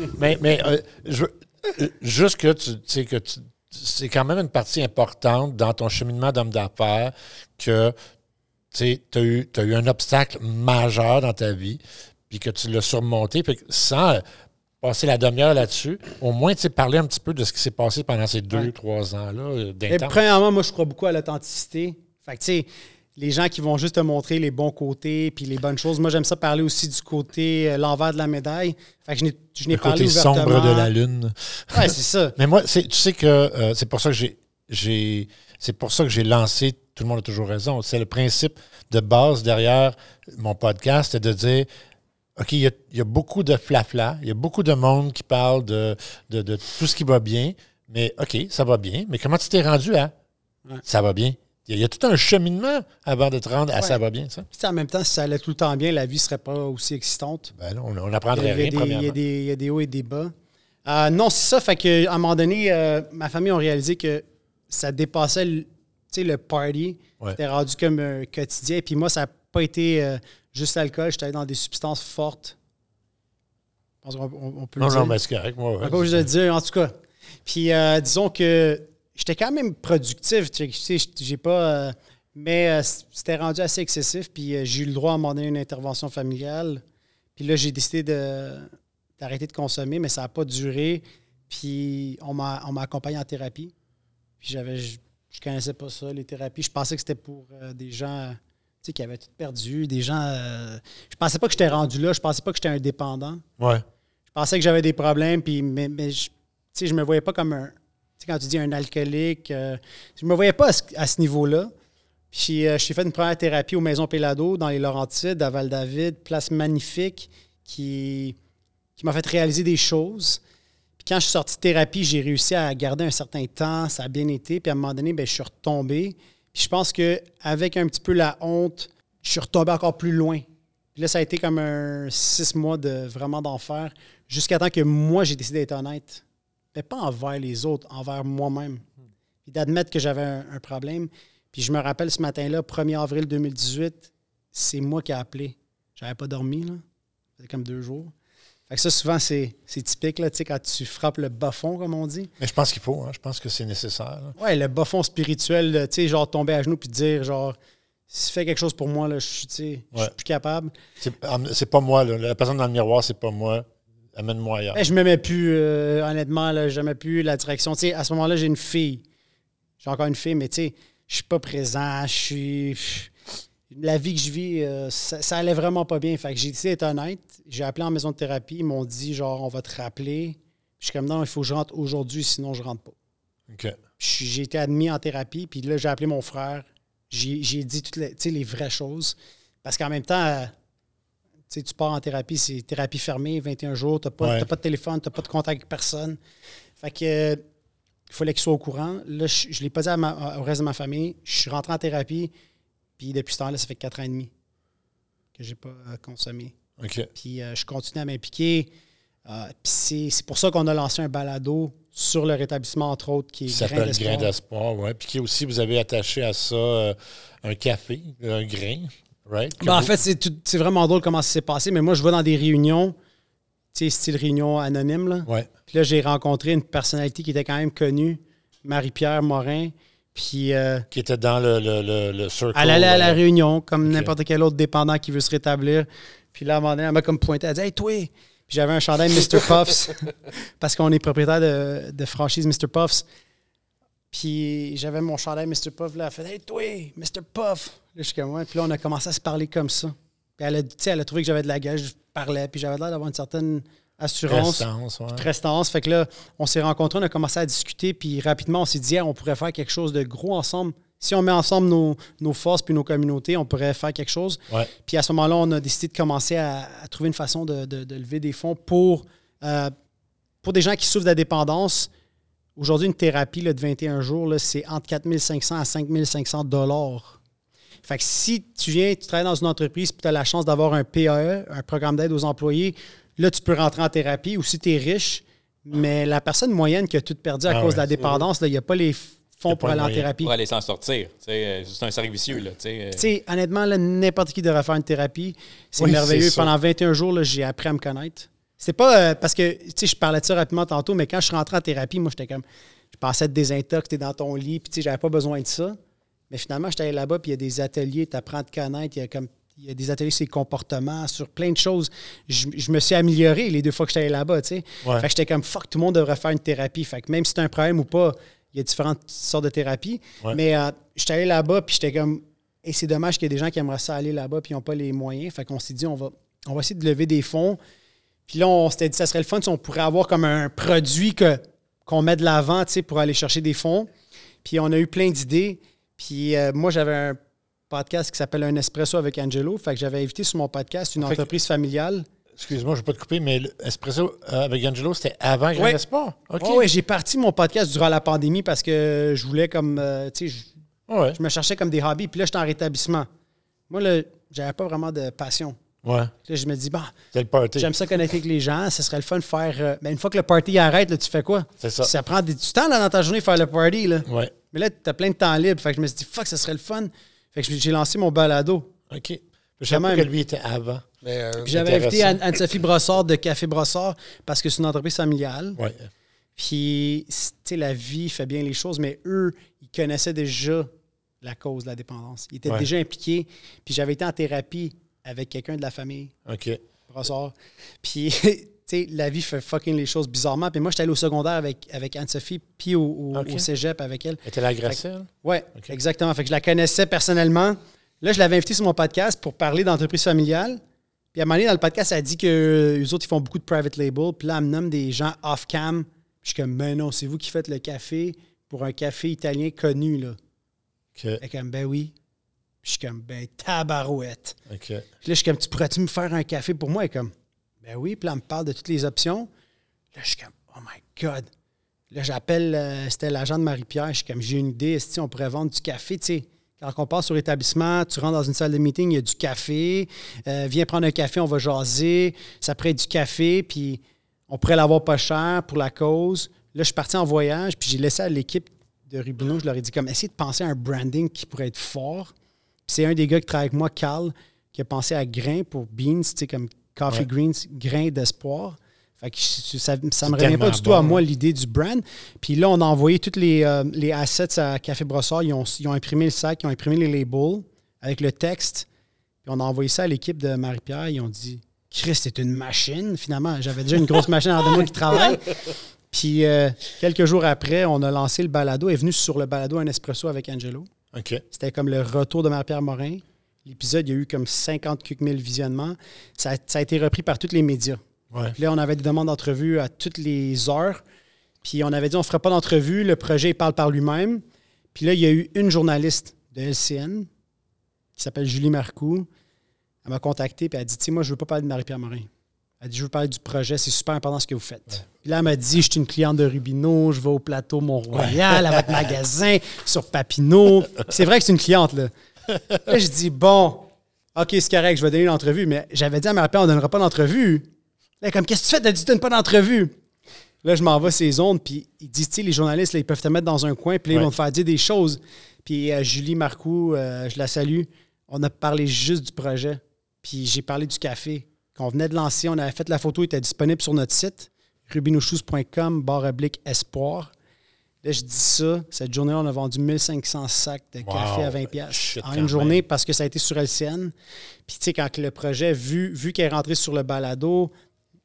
temps? Mais, mais euh, je veux- euh, juste que tu sais que tu- c'est quand même une partie importante dans ton cheminement d'homme d'affaires que tu as eu, t'as eu un obstacle majeur dans ta vie, puis que tu l'as surmonté, puis sans euh, passer la demi-heure là-dessus, au moins tu sais, parler un petit peu de ce qui s'est passé pendant ces deux, Ouais. trois ans-là euh, Mais d'intense. premièrement, moi, je crois beaucoup à l'authenticité. Fait que, tu sais, les gens qui vont juste te montrer les bons côtés puis les bonnes choses. Moi, j'aime ça parler aussi du côté, euh, l'envers de la médaille. Fait que je n'ai, je n'ai Le parlé côté ouvertement. sombre de la lune. Ouais, c'est ça. (laughs) Mais moi, c'est- tu sais que euh, c'est pour ça que j'ai, j'ai c'est pour ça que j'ai lancé Tout le monde a toujours raison. C'est le principe de base derrière mon podcast, c'est de dire OK, il y, a, il y a beaucoup de flafla, il y a beaucoup de monde qui parle de, de, de tout ce qui va bien, mais OK, ça va bien, mais comment tu t'es rendu à? Ouais. ça va bien? Il y, a, il y a tout un cheminement avant de te rendre à Ouais. ça va bien, ça. Puis, en même temps, si ça allait tout le temps bien, la vie serait pas aussi excitante. Ben non, on on y, n'apprendrait a, il y a rien, des, il y a premièrement. des- il y a des hauts et des bas. Euh, non, c'est ça. Fait que, à un moment donné, euh, ma famille a réalisé que ça dépassait le, le party. Ouais. C'était rendu comme un quotidien. Puis moi, ça n'a pas été euh, juste l'alcool. J'étais allé dans des substances fortes. Je pense qu'on on- on peut le Non, dire. non, mais c'est correct, moi. Ouais. de le dire, en tout cas. Puis disons que j'étais quand même productif. Tu sais, j'ai pas. euh, mais euh, c'était rendu assez excessif. Puis euh, j'ai eu le droit à demander une intervention familiale. Puis là, j'ai décidé de- d'arrêter de consommer, mais ça n'a pas duré. Puis on m'a on m'a accompagné en thérapie. Puis j'avais. Je, je connaissais pas ça, les thérapies. Je pensais que c'était pour des gens tu sais, qui avaient tout perdu, des gens. je pensais pas que j'étais rendu là. Je pensais pas que j'étais un dépendant Ouais. je pensais que j'avais des problèmes, puis, mais, mais je, tu sais, je me voyais pas comme un. Sais, quand tu dis un alcoolique, euh, je me voyais pas à ce, niveau-là. Puis euh, j'ai fait une première thérapie aux Maisons Pélado dans les Laurentides, à Val-David, place magnifique qui, qui m'a fait réaliser des choses. Puis quand je suis sorti de thérapie, j'ai réussi à garder un certain temps, ça a bien été. Puis à un moment donné, ben, je suis retombé. Puis je pense qu'avec un petit peu la honte, je suis retombé encore plus loin. Puis là, ça a été comme un six mois de vraiment d'enfer, jusqu'à temps que moi, j'ai décidé d'être honnête. Mais pas envers les autres, envers moi-même. Puis d'admettre que j'avais un, un problème. Puis je me rappelle ce matin-là, 1er avril 2018, c'est moi qui ai appelé. J'avais pas dormi, là. C'était comme deux jours. Fait que ça, souvent, c'est typique, là, tu sais, quand tu frappes le bas-fond, comme on dit. Mais je pense qu'il faut, hein, je pense que c'est nécessaire. là. Ouais, le bas-fond spirituel, tu sais, genre tomber à genoux puis dire, genre, si tu fais quelque chose pour moi, là, je suis, tu sais, je suis Ouais. plus capable. C'est pas moi, là. la personne dans le miroir, c'est pas moi. Amène-moi ailleurs. Ben, je m'aimais plus, euh, honnêtement, là, j'aimais plus la direction. Tu sais, à ce moment-là, j'ai une fille. J'ai encore une fille, mais tu sais, je suis pas présent, je suis. La vie que je vis, euh, ça, ça allait vraiment pas bien. Fait que j'ai d'être honnête. J'ai appelé en maison de thérapie, ils m'ont dit genre on va te rappeler. Je suis comme non, il faut que je rentre aujourd'hui, sinon je rentre pas. J'ai été admis en thérapie, puis là, j'ai appelé mon frère. J'ai dit toutes les, vraies choses. Parce qu'en même temps, tu pars en thérapie, c'est thérapie fermée, 21 jours, tu n'as pas, Ouais. pas de téléphone, tu n'as pas de contact avec personne. Fait que il fallait qu'il soit au courant. Là, je ne l'ai pas dit à ma- au reste de ma famille. Je suis rentré en thérapie, puis depuis ce temps-là, ça fait quatre ans et demi que j'ai pas euh, consommé. OK. Puis euh, je continue à m'impliquer. Euh, puis c'est c'est pour ça qu'on a lancé un balado sur le rétablissement, entre autres, qui est Qui Grain d'espoir. Grain d'espoir, ouais. Puis qui aussi, vous avez attaché à ça un café, un grain, right? Ben, en fait, c'est vraiment drôle comment ça s'est passé, mais moi, je vais dans des réunions, tu sais, style réunion anonyme. Là. Ouais. Puis là, j'ai rencontré une personnalité qui était quand même connue, Marie-Pierre Morin. Puis euh, Qui était dans le, le, le, le circle. elle allait à la euh, réunion, comme n'importe quel autre dépendant qui veut se rétablir. Puis là, à un moment donné, elle m'a comme pointé, elle dit Hey, toi Puis j'avais un chandail Mr. Puffs, (laughs) parce qu'on est propriétaire de, de franchise Mr. Puffs. Puis j'avais mon chandail Mr. Puff, là, elle fait Hey, toi, Mr. Puff. Là, comme ouais. Puis là, on a commencé à se parler comme ça. Puis elle a, elle a trouvé que j'avais de la gueule, je parlais, puis j'avais l'air d'avoir une certaine assurance Prestance, ouais. prestance. Fait que là, on s'est rencontrés, on a commencé à discuter, puis rapidement, on s'est dit, Hey, on pourrait faire quelque chose de gros ensemble. Si on met ensemble nos, nos forces puis nos communautés, on pourrait faire quelque chose. Ouais. Puis à ce moment-là, on a décidé de commencer à, à trouver une façon de, de- de lever des fonds pour, euh, pour des gens qui souffrent de la dépendance. Aujourd'hui, une thérapie là, de 21 jours, là, c'est entre 4500 à 5500 dollars. Fait que si tu viens, tu travailles dans une entreprise puis tu as la chance d'avoir un PAE, un programme d'aide aux employés, là, tu peux rentrer en thérapie ou si tu es riche, mais la personne moyenne qui a tout perdu à Ah cause ouais. de la dépendance, là, il n'y a pas les fonds pour le aller en thérapie. Pour aller s'en sortir. euh, C'est un cercle vicieux. Là, tu sais, euh. Honnêtement, n'importe qui devrait faire une thérapie. C'est Oui, merveilleux. Pendant 21 jours, là, j'ai appris à me connaître. C'est pas euh, parce que, tu sais, je parlais de ça rapidement tantôt, mais quand je suis rentré en thérapie, moi, j'étais comme, je pensais être désintox, t'es dans ton lit, puis tu sais, j'avais pas besoin de ça. Mais finalement, j'étais allé là-bas, puis il y a des ateliers, tu apprends à te connaître, il y a comme. Il y a des ateliers sur les comportements, sur plein de choses. Je, je me suis amélioré les deux fois que j'étais allé là-bas, tu sais. Ouais. Fait que j'étais comme, fuck, tout le monde devrait faire une thérapie. Fait que même si c'est un problème ou pas, il y a différentes sortes de thérapies. Ouais. Mais euh, j'étais allé là-bas, puis j'étais comme, et c'est dommage qu'il y ait des gens qui aimeraient ça aller là-bas, puis ils n'ont pas les moyens. Fait qu'on s'est dit, on va, on va essayer de lever des fonds. Puis là, on s'était dit, ça serait le fun si on pourrait avoir comme un produit que, qu'on met de l'avant, tu sais, pour aller chercher des fonds. Puis on a eu plein d'idées. Puis euh, moi, j'avais un podcast qui s'appelle Un Espresso avec Angelo. Fait que j'avais invité sur mon podcast une Fait que- entreprise familiale. Excuse-moi, je ne vais pas te couper, mais l'Espresso euh, avec Angelo, c'était avant Grain Ouais. Ouais, ouais, j'ai parti mon podcast durant la pandémie parce que je voulais comme, euh, tu sais, je- Ouais. je me cherchais comme des hobbies. Puis là, j'étais en rétablissement. Moi, là, j'avais pas vraiment de passion. Ouais. Là, je me dis, bon, party. j'aime ça connecter avec les gens. Ce serait le fun de faire. euh, mais une fois que le party arrête, là, tu fais quoi? C'est ça. Ça prend du temps là, dans ta journée faire le party. Là. Ouais. Mais là, tu as plein de temps libre. Fait que je me suis dit, fuck, ça serait le fun. Fait que j'ai lancé mon balado. OK. Je même. que lui était avant. Mais, euh, Puis J'avais invité Anne-Sophie Brossard de Café Brossard parce que c'est une entreprise familiale. Ouais. Puis, tu sais, la vie fait bien les choses, mais eux, ils connaissaient déjà la cause de la dépendance. Ils étaient Ouais. déjà impliqués. Puis j'avais été en thérapie avec quelqu'un de la famille, OK. Brossard. Puis, (laughs) tu sais, la vie fait fucking les choses bizarrement. Puis moi, j'étais allé au secondaire avec, avec Anne-Sophie, puis au, au- cégep avec elle. Elle était l'agressée, elle? Oui, Ok. exactement. Fait que je la connaissais personnellement. Là, je l'avais invitée sur mon podcast pour parler d'entreprise familiale. Puis à un moment donné, dans le podcast, elle dit que les autres, ils font beaucoup de private label. Puis là, elle me nomme des gens off-cam. Puis je suis comme, ben non, c'est vous qui faites le café pour un café italien connu, là. OK. Elle est comme, ben oui. Puis je suis comme, ben tabarouette. OK. Puis là, je suis comme, tu pourrais-tu me faire un café pour moi? Elle est comme, ben oui. Puis là, elle me parle de toutes les options. Là, je suis comme, oh my God. Là, j'appelle, euh, c'était l'agent de Marie-Pierre. Je suis comme, j'ai une idée. Est-ce on pourrait vendre du café? Tu sais, quand on passe sur l'établissement, tu rentres dans une salle de meeting, il y a du café. Euh, viens prendre un café, on va jaser. Ça pourrait être du café, puis on pourrait l'avoir pas cher pour la cause. Là, je suis parti en voyage, puis j'ai laissé à l'équipe de Rubino, je leur ai dit comme, essayez de penser à un branding qui pourrait être fort. C'est un des gars qui travaille avec moi, Carl, qui a pensé à grain pour beans, tu sais, comme coffee Ouais. greens, grain d'espoir. Fait que je- ça, ça me revient pas du tout à moi l'idée du brand. Puis là, on a envoyé tous les, euh, les assets à Café Brossard. Ils ont, ils ont imprimé le sac, ils ont imprimé les labels avec le texte. Puis on a envoyé ça à l'équipe de Marie-Pierre. Ils ont dit Chris, c'est une machine, finalement. J'avais déjà une grosse machine en de moi qui travaille. Puis euh, quelques jours après, on a lancé le balado. est venu sur le balado Un Espresso avec Angelo. C'était comme le retour de Marie-Pierre Morin. L'épisode, il y a eu comme 50 000 visionnements. Ça a, ça a été repris par tous les médias. Ouais. Puis là, on avait des demandes d'entrevue à toutes les heures. Puis on avait dit, on ne fera pas d'entrevue. Le projet, il parle par lui-même. Puis là, il y a eu une journaliste de LCN qui s'appelle Julie Marcoux. Elle m'a contacté puis elle a dit, tu sais, moi, je ne veux pas parler de Marie-Pierre Morin. Elle a dit, je veux parler du projet. C'est super important ce que vous faites. Puis là, elle m'a dit, je suis une cliente de Rubino. Je vais au plateau Mont-Royal, à votre magasin, sur Papineau. C'est vrai que c'est une cliente, là. Là, je dis, bon, OK, c'est correct, je vais donner l'entrevue. Mais j'avais dit à Marie-Pierre, on ne donnera pas d'entrevue. Là, comme, qu'est-ce que tu fais? T'as dit, tu donnes pas d'entrevue. Là, je m'en vais ces ondes, puis ils disent, tu sais, les journalistes, là, ils peuvent te mettre dans un coin, puis là, ils Ouais. vont te faire dire des choses. Puis euh, Julie Marcoux, euh, je la salue, on a parlé juste du projet. Puis j'ai parlé du café qu'on venait de lancer. On avait fait la photo, il était disponible sur notre site, rubinochous.com, barre oblique espoir. Là, je dis ça. Cette journée-là, on a vendu 1500 sacs de Wow. café à 20$ piastres Shit, en une journée même. parce que ça a été sur LCN. Puis, tu sais, quand le projet, vu, vu qu'elle est rentrée sur le balado,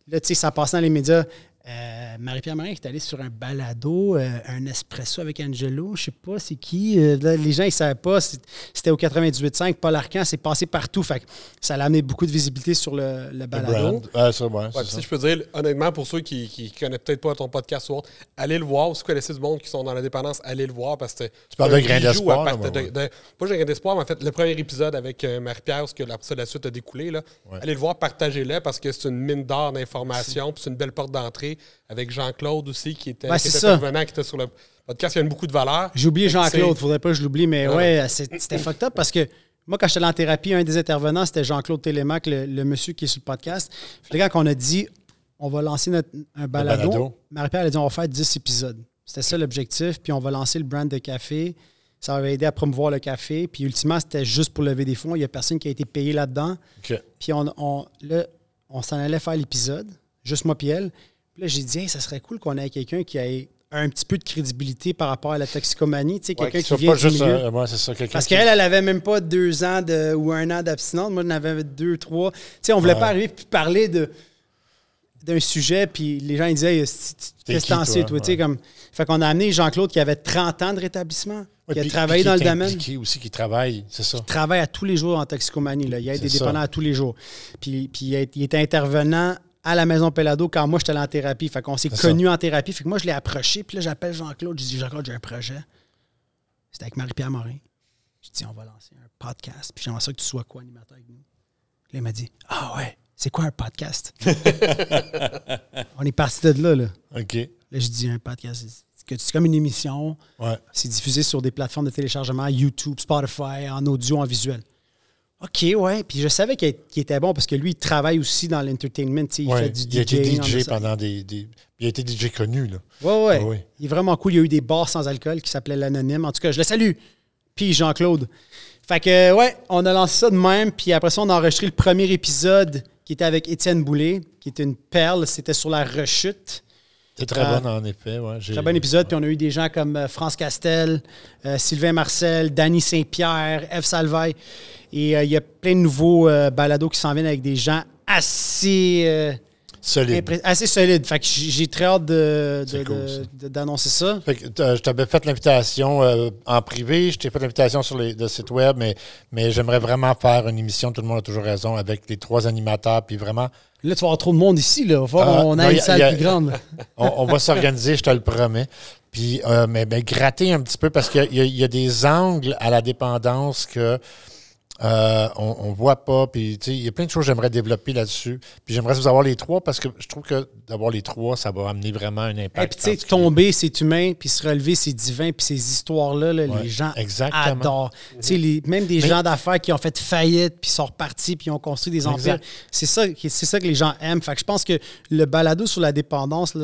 là, tu sais, ça passait dans les médias. Euh, Marie-Pierre Marin est allée sur un balado, euh, un espresso avec Angelo, je sais pas c'est qui. Euh, là, les gens, ils savaient pas. C'était au 98.5. Paul Arcan, c'est passé partout. Fait que ça a amené beaucoup de visibilité sur le, le Le balado. Ah, ça, ouais, Ouais, si je peux dire, honnêtement, pour ceux qui ne connaissent peut-être pas ton podcast ou autre, allez le voir. Si vous connaissez du monde qui sont dans la dépendance, allez le voir parce que tu parles de Grain d'espoir. Pas de grain d'espoir, mais en fait, le premier épisode avec euh, Marie-Pierre, ce que la, ça, la suite a découlé, là, Ouais. allez le voir, partagez-le parce que c'est une mine d'or d'informations, puis c'est une belle porte d'entrée avec Jean-Claude aussi qui était, Ben, qui était intervenant, qui était sur le podcast. Il y a beaucoup de valeur. J'ai oublié Jean-Claude, c'est- faudrait pas que je l'oublie, mais Ouais. c'était fucked up parce que moi, quand j'étais en thérapie, un des intervenants, c'était Jean-Claude Télémac, le, le monsieur qui est sur le podcast. Fait que quand on a dit, on va lancer notre, un balado, balado. Marie-Pierre elle a dit, on va faire 10 épisodes. C'était ça l'objectif, puis on va lancer le brand de café. Ça va aider à promouvoir le café. Puis ultimement, c'était juste pour lever des fonds. Il n'y a personne qui a été payé là-dedans. Puis on, on, là, on s'en allait faire l'épisode, juste moi puis elle. Puis là, j'ai dit, Hey, ça serait cool qu'on ait quelqu'un qui ait un petit peu de crédibilité par rapport à la toxicomanie. Tu sais, quelqu'un que qui vient pas du juste milieu. un- ouais, c'est ça, quelqu'un Parce qui- qu'elle, elle avait même pas deux ans de, ou un an d'abstinence. Moi, j'en avais deux, trois. Tu sais, on voulait Ouais. pas arriver puis parler de d'un sujet, puis les gens ils disaient qui, t'en sais, toi? Tu sais, comme... Fait qu'on a amené Jean-Claude qui avait 30 ans de rétablissement, qui a travaillé dans qui le domaine impliqué aussi, qui travaille, c'est ça. il travaille à tous les jours en toxicomanie. Là. Il aide des dépendants à tous les jours. Puis, puis il, est- intervenant à la maison Pelado quand moi, j'étais allé en thérapie. Fait qu'on s'est connus en thérapie. Fait que moi, je l'ai approché. Puis là, j'appelle Jean-Claude. Je dis, Jean-Claude, j'ai un projet. C'était avec Marie-Pierre Morin. Je dis, on va lancer un podcast. Puis j'aimerais ça que tu sois co-animateur avec nous. Là, il m'a dit, ah ouais, c'est quoi un podcast? (laughs) on est parti de là, là. OK. Là, je dis, un podcast, c'est comme une émission. Ouais. C'est diffusé sur des plateformes de téléchargement, YouTube, Spotify, en audio, en visuel. OK, ouais. Puis je savais qu'il était bon parce que lui, il travaille aussi dans l'entertainment. Il Ouais. fait du Il a été DJ pendant des, des- Il a été DJ connu, là. Ouais, ouais. Ah oui. Il est vraiment cool. Il y a eu des bars sans alcool qui s'appelaient l'Anonyme. En tout cas, je le salue. Puis Jean-Claude. Fait que, ouais, on a lancé ça de même. Puis après ça, on a enregistré le premier épisode qui était avec Étienne Boulay, qui était une perle. C'était sur la rechute. C'est très Ah. bonne, en effet. Ouais. Très bon épisode. Puis on a eu des gens comme euh, France Castel, euh, Sylvain Marcel, Danny Saint-Pierre, Eve Salvaille. Et euh, il y a plein de nouveaux euh, balados qui s'en viennent avec des gens assez, euh, Solide. assez solides. Fait que j'ai très hâte de- C'est de- cool, de- ça. d'annoncer. Fait que, euh, je t'avais fait l'invitation euh, en privé, je t'ai fait l'invitation sur le site web, mais, mais j'aimerais vraiment faire une émission, tout le monde a toujours raison, avec les trois animateurs, puis vraiment, Là, tu vas avoir trop de monde ici. Là. Va falloir Ah, qu'on non, y une a- salle y a- plus grande. (laughs) on, on va s'organiser, je te le promets. Puis, euh, mais, mais gratter un petit peu, parce qu'il y, a- y a des angles à la dépendance que euh, on, on voit pas. Puis, il y a plein de choses que j'aimerais développer là-dessus. Puis, j'aimerais vous avoir les trois, parce que je trouve que d'avoir les trois, ça va amener vraiment un Et impact. puis, tu sais, tomber, c'est humain, puis se relever, c'est divin, puis ces histoires-là, là, Ouais, les gens exactement. adorent. Les- même des Mais- gens d'affaires qui ont fait faillite, puis sont repartis, puis ont construit des empires. C'est ça, ça que les gens aiment. Fait que je pense que le balado sur la dépendance,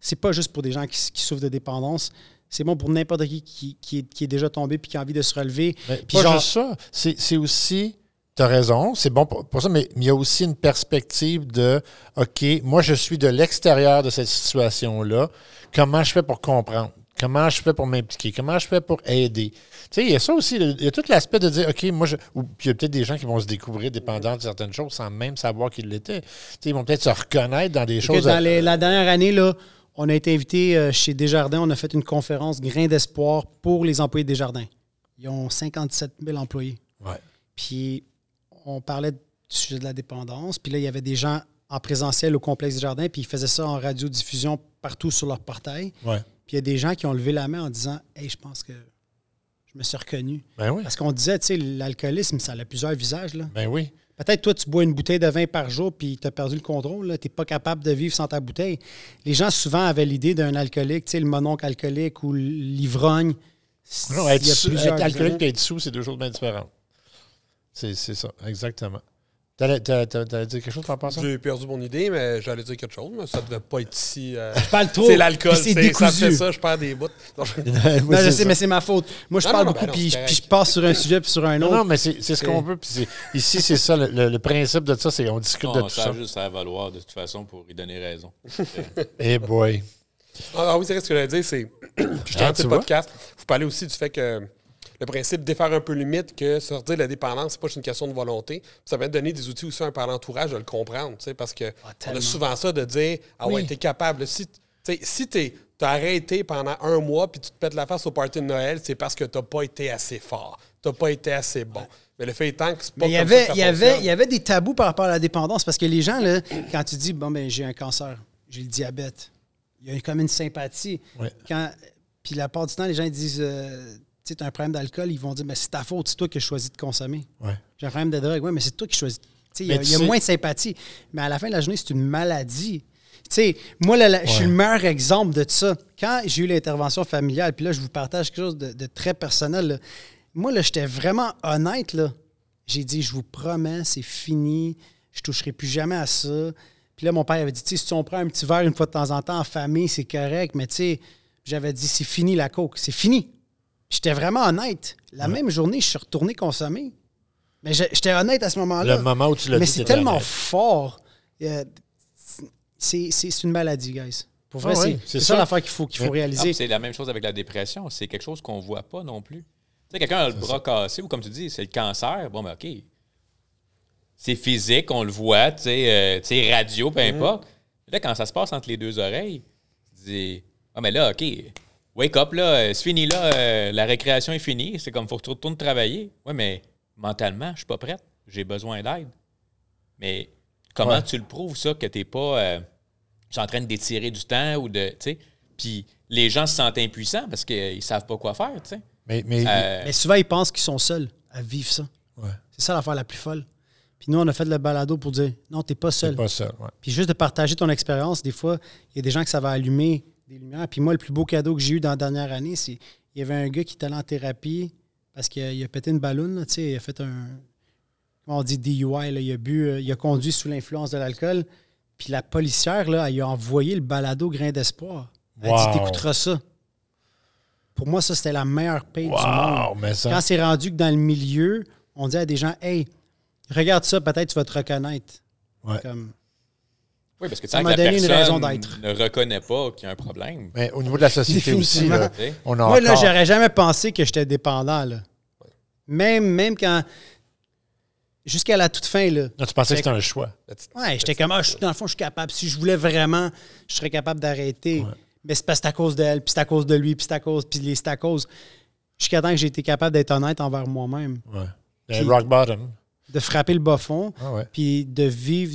c'est pas juste pour des gens qui, qui souffrent de dépendance. C'est bon pour n'importe qui qui, qui est, qui est déjà tombé puis qui a envie de se relever. Mais Puis pas genre- juste ça. C'est aussi, tu as raison, c'est bon pour, pour ça, mais il y a aussi une perspective de OK, moi, je suis de l'extérieur de cette situation-là. Comment je fais pour comprendre? Comment je fais pour m'impliquer? Comment je fais pour aider? Tu sais, il y a ça aussi. Il y a tout l'aspect de dire, OK, moi, je. Ou puis il y a peut-être des gens qui vont se découvrir dépendants de certaines choses sans même savoir qu'ils l'étaient. Tu sais, ils vont peut-être se reconnaître dans des choses. dans les- la dernière année, là, on a été invité euh, chez Desjardins, on a fait une conférence Grain d'espoir pour les employés de Desjardins. Ils ont 57 000 employés. Ouais. Puis on parlait du sujet de la dépendance. Puis là, il y avait des gens en présentiel au complexe Desjardins, puis ils faisaient ça en radiodiffusion partout sur leur portail. Ouais. Puis il y a des gens qui ont levé la main en disant Hey, je pense que je me suis reconnu. Ben oui. Parce qu'on disait, tu sais, l'alcoolisme, ça a plusieurs visages. Là. Ben oui. Peut-être toi, tu bois une bouteille de vin par jour puis tu as perdu le contrôle. Tu n'es pas capable de vivre sans ta bouteille. Les gens souvent avaient l'idée d'un alcoolique, tu sais, le mononcle alcoolique ou l'ivrogne. Non, être, Il y a sous- plusieurs être alcoolique et être sous, c'est deux choses bien différentes. C'est ça, exactement. T'allais t'allais- t'allais dire quelque chose par rapport à ça? J'ai perdu mon idée, mais j'allais dire quelque chose, mais ça devait pas être si. euh, Je parle trop. c'est l'alcool, puis c'est c'est ça fait ça, je perds des bouts. Non, je- (laughs) Oui, Non, je c'est sais, ça. mais c'est ma faute. Moi, je Non, parle non, beaucoup, ben non, puis, je- correct. puis je passe sur un sujet puis sur un autre. non, mais c'est c'est ce qu'on veut. puis c'est- ici, c'est ça. Le, le- le principe de ça, c'est on discute de Non, tout ça ça. a juste à valoir de toute façon pour y donner raison. (laughs) Eh boy. Ah, ah oui, c'est vrai, ce que j'allais dire, c'est. (clears throat) Je Ah, le vois? podcast. Vous parlez aussi du fait que le principe défaire un peu limite, que sortir de la dépendance, c'est pas juste une question de volonté. Ça va te donner des outils aussi un par l'entourage de le comprendre, tu sais, parce que on a souvent ça de dire Ah ouais, Oui. t'es capable. Si, tu sais, si t'es. T'as arrêté pendant un mois puis tu te pètes la face au party de Noël, c'est parce que t'as pas été assez fort. T'as pas été assez bon. Mais le fait étant que c'est pas Mais il y ça avait, que ça il y avait, fonctionne. il y avait des tabous par rapport à la dépendance parce que les gens, là, quand tu dis, bon, ben, j'ai un cancer, j'ai le diabète, il y a comme une sympathie. Ouais. Quand, puis la part du temps, les gens ils disent, euh, tu as un problème d'alcool, ils vont dire, mais c'est ta faute, c'est toi qui as choisi de consommer. Ouais. J'ai un problème de drogue, oui, mais c'est toi qui choisis. Il y a, y a sais- moins de sympathie. Mais à la fin de la journée, c'est une maladie. Moi, là, là, je suis le meilleur exemple de ça. Quand j'ai eu l'intervention familiale, puis là, je vous partage quelque chose de, de très personnel. là. Moi, là, j'étais vraiment honnête. là. J'ai dit, je vous promets, c'est fini. Je toucherai plus jamais à ça. Puis là, mon père avait dit, si on prend un petit verre une fois de temps en temps en famille, c'est correct. Mais tu sais, j'avais dit, c'est fini la coke. C'est fini. J'étais vraiment honnête. La même journée, je suis retourné consommer. Mais j'étais honnête à ce moment-là. Le moment où tu l'as Mais c'est tellement honnête. fort. Euh, c'est une maladie, guys. Pour vrai, Ah oui, c'est ça. ça l'affaire qu'il faut, qu'il faut Mais- Ah, réaliser. puis c'est la même chose avec la dépression. C'est quelque chose qu'on voit pas non plus. Tu sais, quelqu'un a le bras cassé ou comme tu dis, c'est le cancer. Bon, ben OK. C'est physique, on le voit, tu sais, euh, tu sais, radio, peu importe. Là, quand ça se passe entre les deux oreilles, tu dis Ah, mais là, OK, wake up, là, euh, c'est fini, là, euh, la récréation est finie. C'est comme, faut que tu retournes travailler. Oui, mais mentalement, je suis pas prête. J'ai besoin d'aide. Mais comment Ouais. tu le prouves, ça, que tu n'es pas. euh, suis en train d'étirer du temps ou de. Tu sais? Puis les gens se sentent impuissants parce qu'ils savent pas quoi faire, tu sais. Mais, mais Euh, Mais souvent, ils pensent qu'ils sont seuls à vivre ça. Ouais. C'est ça l'affaire la plus folle. Puis nous, on a fait le balado pour dire non, t'es pas c'est seul. pas ça. ouais. Puis juste de partager ton expérience, des fois, il y a des gens que ça va allumer des lumières. Puis moi, le plus beau cadeau que j'ai eu dans la dernière année, c'est il y avait un gars qui était allé en thérapie parce qu'il a, il a pété une ballonne, là, tu sais, il a fait un. Comment on dit DUI, là, il a bu, euh, il a conduit sous l'influence de l'alcool. Puis la policière, là, elle a envoyé le balado Grain d'espoir. Elle a dit T'écouteras ça. Pour moi, ça, c'était la meilleure paye du monde. Mais ça. Quand c'est rendu que dans le milieu, on dit à des gens Hey, regarde ça, peut-être tu vas te reconnaître. Ouais. Comme, oui, parce que tu ça m'a donné une raison d'être. ne reconnaît pas qu'il y a un problème. Mais au niveau de la société aussi, là, on a Moi, là, encore- j'aurais jamais pensé que j'étais dépendant. Là. Même, même quand. Jusqu'à la toute fin, là. Non, tu pensais que c'était un choix. Ouais, j'étais comme, ah, je- dans le fond, je suis capable. Si je voulais vraiment, je serais capable d'arrêter. Mais c'est parce que c'est à cause d'elle, puis c'est à cause de lui, puis c'est à cause, puis les- c'est à cause. Jusqu'à temps que j'ai été capable d'être honnête envers moi-même, Ouais. Rock bottom. De frapper le bas fond, Ah ouais. puis de vivre.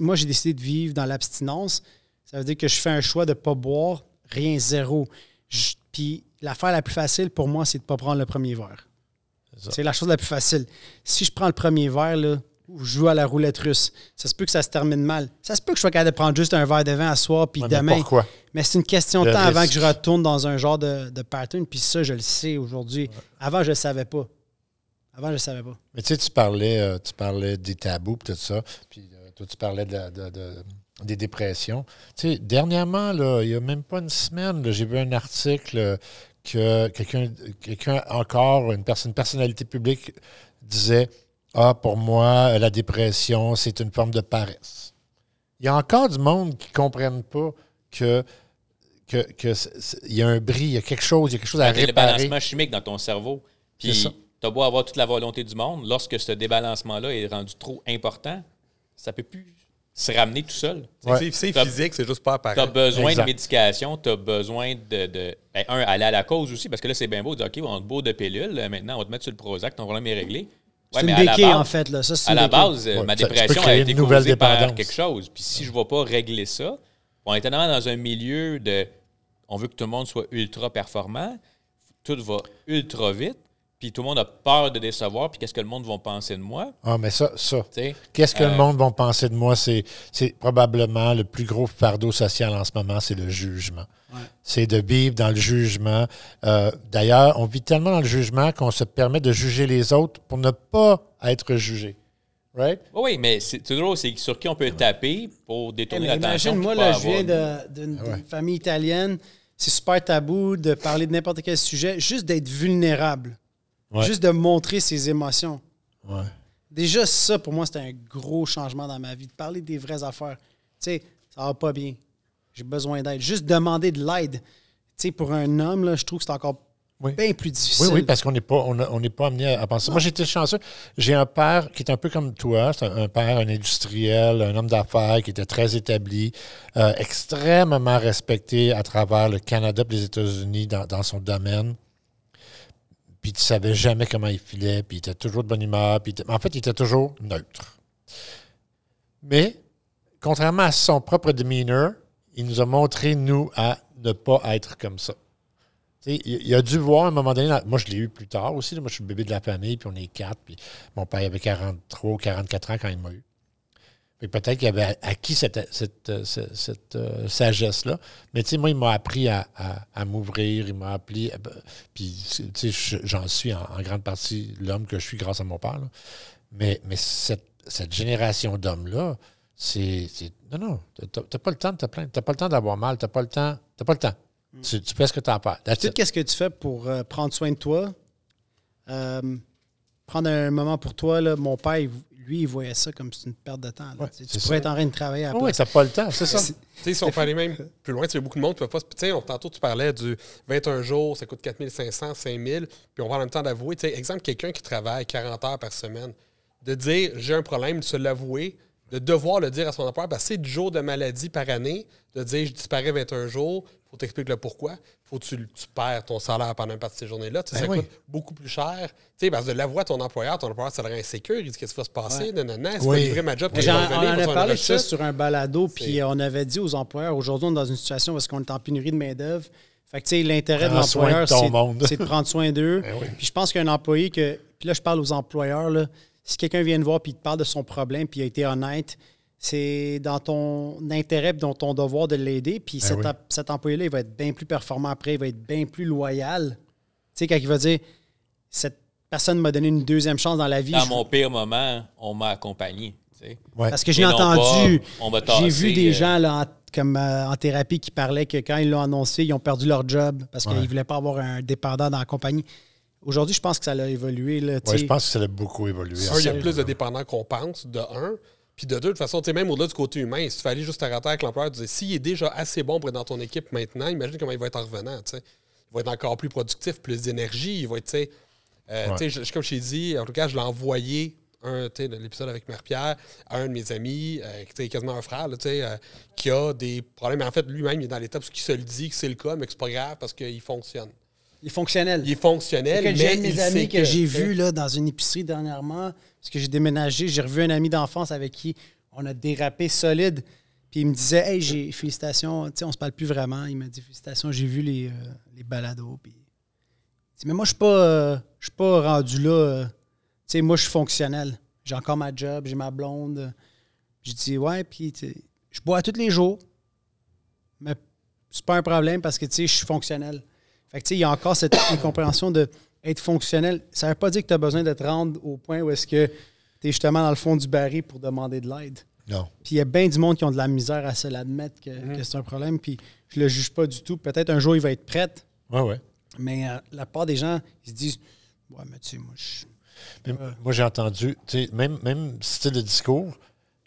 Moi, j'ai décidé de vivre dans l'abstinence. Ça veut dire que je fais un choix de ne pas boire, rien, zéro. Je- Puis l'affaire la plus facile pour moi, c'est de ne pas prendre le premier verre. C'est la chose la plus facile. Si je prends le premier verre, là, ou je joue à la roulette russe, ça se peut que ça se termine mal. Ça se peut que je sois capable de prendre juste un verre de vin à soir, puis Ouais, mais demain. pourquoi? Mais c'est une question de temps avant que je retourne dans un genre de, de pattern, puis ça, je le sais aujourd'hui. Avant, je ne le savais pas. Avant, je ne le savais pas. Mais tu sais, tu parlais, euh, tu parlais des tabous et tout ça. Puis euh, toi, tu parlais de, la- de- de- des dépressions. Tu sais, dernièrement, là, il n'y a même pas une semaine, j'ai vu un article que quelqu'un, quelqu'un encore, une personne, une personnalité publique disait Ah, pour moi, la dépression, c'est une forme de paresse. Il y a encore du monde qui ne comprennent pas que que, il y a un bris, il y a quelque chose, il y a quelque chose à Quand t'as le réparer. balancement chimique dans ton cerveau. Puis, Ça. t'as beau avoir toute la volonté du monde, lorsque ce débalancement-là est rendu trop important, ça peut plus se ramener tout seul. Ouais. C'est- physique, c'est juste pas Tu as apparent. besoin Exact. de médication, tu as besoin de, de- ben, un, aller à la cause aussi, parce que là, c'est bien beau de dire, OK, on te bourre de pilules, maintenant, on va te mettre sur le Prozac, ton problème est réglé. C'est Ouais, une à la béquille, base- en fait. Là. Ça, À une la base, Ouais, ma tu dépression a été causée par dépendance. quelque chose. Puis si je ne vais pas régler ça, on est tellement dans un milieu de. On veut que tout le monde soit ultra performant, tout va ultra vite, puis tout le monde a peur de décevoir, puis qu'est-ce que le monde va penser de moi? Ah, mais ça, ça. tu sais? Qu'est-ce que Euh, le monde va penser de moi? C'est, c'est probablement le plus gros fardeau social en ce moment, c'est le jugement. C'est de vivre dans le jugement. Euh, d'ailleurs, on vit tellement dans le jugement qu'on se permet de juger les autres pour ne pas être jugé. Right? Oui, oui, mais c'est drôle, c'est sur qui on peut taper pour détourner mais l'attention. imagine, moi, là, je viens d'une Ouais. d'une famille italienne. C'est super tabou de parler de n'importe quel sujet, juste d'être vulnérable. Ouais. Juste de montrer ses émotions. Ouais. Déjà, ça, pour moi, c'était un gros changement dans ma vie. De parler des vraies affaires. Tu sais, ça va pas bien. J'ai besoin d'aide. Juste demander de l'aide. Tu sais, pour un homme, là, je trouve que c'est encore Oui. bien plus difficile. Oui, oui, parce qu'on n'est pas, on a- on n'est pas amené à, à penser. Moi, j'étais chanceux. J'ai un père qui est un peu comme toi. C'est un, un père, un industriel, un homme d'affaires qui était très établi, euh, extrêmement respecté à travers le Canada et les États-Unis dans, dans son domaine. Puis tu savais jamais comment il filait, puis il était toujours de bonne humeur. Puis en fait, il était toujours neutre. Mais, contrairement à son propre demeanor, il nous a montré, nous, à ne pas être comme ça. Il, a dû voir à un moment donné, moi je l'ai eu plus tard aussi, moi je suis le bébé de la famille, puis on est quatre, puis mon père avait 43 ou 44 ans quand il m'a eu. Peut-être qu'il avait acquis cette, cette, euh, cette- cette, euh, sagesse-là. Mais tu sais, moi, il m'a appris à, à- à m'ouvrir, il m'a appris. à- puis, tu sais, je- j'en suis en, en grande partie l'homme que je suis grâce à mon père. là. Mais, mais cette, cette génération d'hommes-là, c'est. Non, non, t'as pas le temps de te plaindre. T'as pas le temps d'avoir mal. T'as pas le temps. T'as pas le temps. Tu, tu fais ce que tu faire. That's Tout it. qu'est-ce que tu fais pour euh, prendre soin de toi, euh, prendre un moment pour toi. Là, mon père, il- lui, il voyait ça comme c'est une perte de temps. là. Ouais, Tu tu pourrais ça. être en train de travailler à la Oui, t'as pas le temps, c'est ça. Tu sais, si on peut aller même plus loin, tu sais, il y a beaucoup de monde qui ne peut pas. se- Tu sais, on- tantôt, tu parlais du 21 jours, ça coûte 4500, 5000. Puis on va en même temps d'avouer. Tu sais, exemple, quelqu'un qui travaille 40 heures par semaine, de dire j'ai un problème, de se l'avouer, de devoir le dire à son employeur, parce que c'est du jour de maladie par année, de dire je disparais 21 jours, faut t'expliquer le pourquoi. faut que tu, tu perds ton salaire pendant une partie de ces journées-là. Ben ça oui. coûte beaucoup plus cher. Tu sais, parce que de l'avouer à ton employeur, ton employeur, ça le rend insécure. Il dit qu'est-ce qui va se passer, non, non, non, c'est Oui. pas livré ma job. J'en- il on en il a parlé de ça sur un balado, puis on avait dit aux employeurs, aujourd'hui, on est dans une situation parce qu'on est en pénurie de main-d'œuvre. Fait que, tu sais, l'intérêt de l'employeur, c'est de prendre soin d'eux. Ben oui. Puis je pense qu'un employé que. Puis là, je parle aux employeurs, là, si quelqu'un vient te voir puis il te parle de son problème puis il a été honnête, c'est dans ton intérêt dans ton devoir de l'aider. Puis cet, Ben oui. cet employé-là, il va être bien plus performant après, il va être bien plus loyal. Tu sais, quand il va dire cette personne m'a donné une deuxième chance dans la vie. Dans je- mon pire moment, on m'a accompagné. tu sais. Ouais. Parce que j'ai entendu, j'ai vu des euh, gens là, en, comme euh, en thérapie qui parlaient que quand ils l'ont annoncé, ils ont perdu leur job parce qu'ils ne voulaient pas avoir un dépendant dans la compagnie. Aujourd'hui, je pense que ça a évolué. Là, Ouais, je pense que ça a beaucoup évolué. Un, il y a plus de dépendants qu'on pense, de un. Puis de deux, de toute façon, tu sais, même au-delà du côté humain, si tu aller juste à terre avec l'employeur, tu dis, s'il est déjà assez bon pour être dans ton équipe maintenant, imagine comment il va être en revenant. tu sais. Il va être encore plus productif, plus d'énergie. Il va être, tu sais, euh, Ouais. tu sais, je- je- comme je t'ai dit, en tout cas, je l'ai envoyé, un, tu sais, de l'épisode avec Marie-Pierre, à un de mes amis, euh, qui est quasiment un frère, là, tu sais, euh, qui a des problèmes. En fait, lui-même, il est dans l'étape où il se le dit que c'est le cas, mais que c'est pas grave parce qu'il fonctionne. Il est fonctionnel. Il est fonctionnel, mais de il mes amis que, j'ai vu là, dans une épicerie dernièrement, parce que j'ai déménagé, j'ai revu un ami d'enfance avec qui on a dérapé solide. Puis il me disait Hey, j'ai félicitations, tu sais, on se parle plus vraiment. Il m'a dit Félicitations, j'ai vu les, euh, les balados. Puis, il dit, Mais moi, je suis pas, euh, je suis pas rendu là. euh, tu sais, moi, je suis fonctionnel. J'ai encore ma job, j'ai ma blonde. J'ai dit Ouais, puis je bois tous les jours. Mais c'est pas un problème parce que tu sais, je suis fonctionnel. Fait que tu sais, il y a encore cette (coughs) incompréhension de être fonctionnel. Ça veut pas dire que tu as besoin de te rendre au point où est-ce que tu es justement dans le fond du baril pour demander de l'aide. Non. Puis il y a bien du monde qui ont de la misère à se l'admettre que, que c'est un problème. Puis je le juge pas du tout. Peut-être un jour, il va être prêt. Ouais, ouais. Mais euh, la part des gens, ils se disent Ouais, mais tu sais, moi, je. Mais Moi, j'ai entendu, tu sais, même, même style de discours,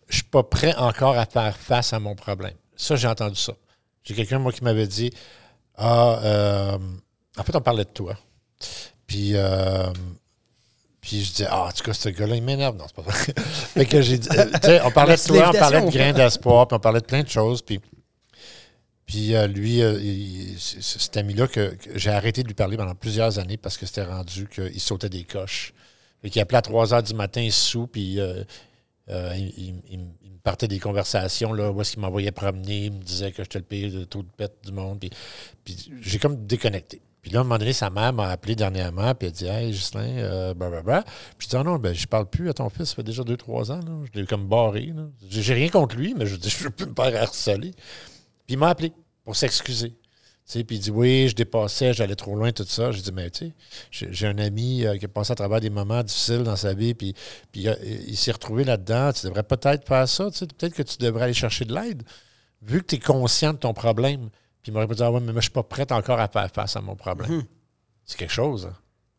je suis pas prêt encore à faire face à mon problème. Ça, j'ai entendu ça. J'ai quelqu'un, moi, qui m'avait dit Ah, euh, en fait, on parlait de toi. Puis, euh, puis je disais Ah, en tout cas, ce gars-là, il m'énerve. Non, c'est pas vrai. (laughs) fait que j'ai dit euh, tu sais, on parlait de toi, on parlait de l'invitation. grain d'espoir, puis on parlait de plein de choses. Puis, puis lui, il- cet ami-là, que, que j'ai arrêté de lui parler pendant plusieurs années parce que c'était rendu qu'il sautait des coches. Fait qu'il appelait à 3 heures du matin sous, puis il, il- partait des conversations, là, où est-ce qu'il m'envoyait promener, il me disait que j'étais le pire de taux de pète du monde. Puis, j'ai comme déconnecté. Puis là, à un moment donné, sa mère m'a appelé dernièrement, puis elle dit Hey, Justin, euh, blablabla. Puis je dis Ah non, ben, je parle plus à ton fils, ça fait déjà 2-3 ans. Je l'ai comme barré. j'ai rien contre lui, mais je dis Je veux plus me faire harceler. Puis il m'a appelé pour s'excuser. Tu sais, puis il dit oui, je dépassais, j'allais trop loin, tout ça. J'ai dit, mais tu sais, j'ai- un ami euh, qui a passé à travers des moments difficiles dans sa vie, puis, puis euh, il s'est retrouvé là-dedans. Tu devrais peut-être faire ça. tu sais, Peut-être que tu devrais aller chercher de l'aide, vu que tu es conscient de ton problème. Puis il m'aurait pas dit, ah ouais, mais moi, je suis pas prête encore à faire face à mon problème. C'est quelque chose. hein.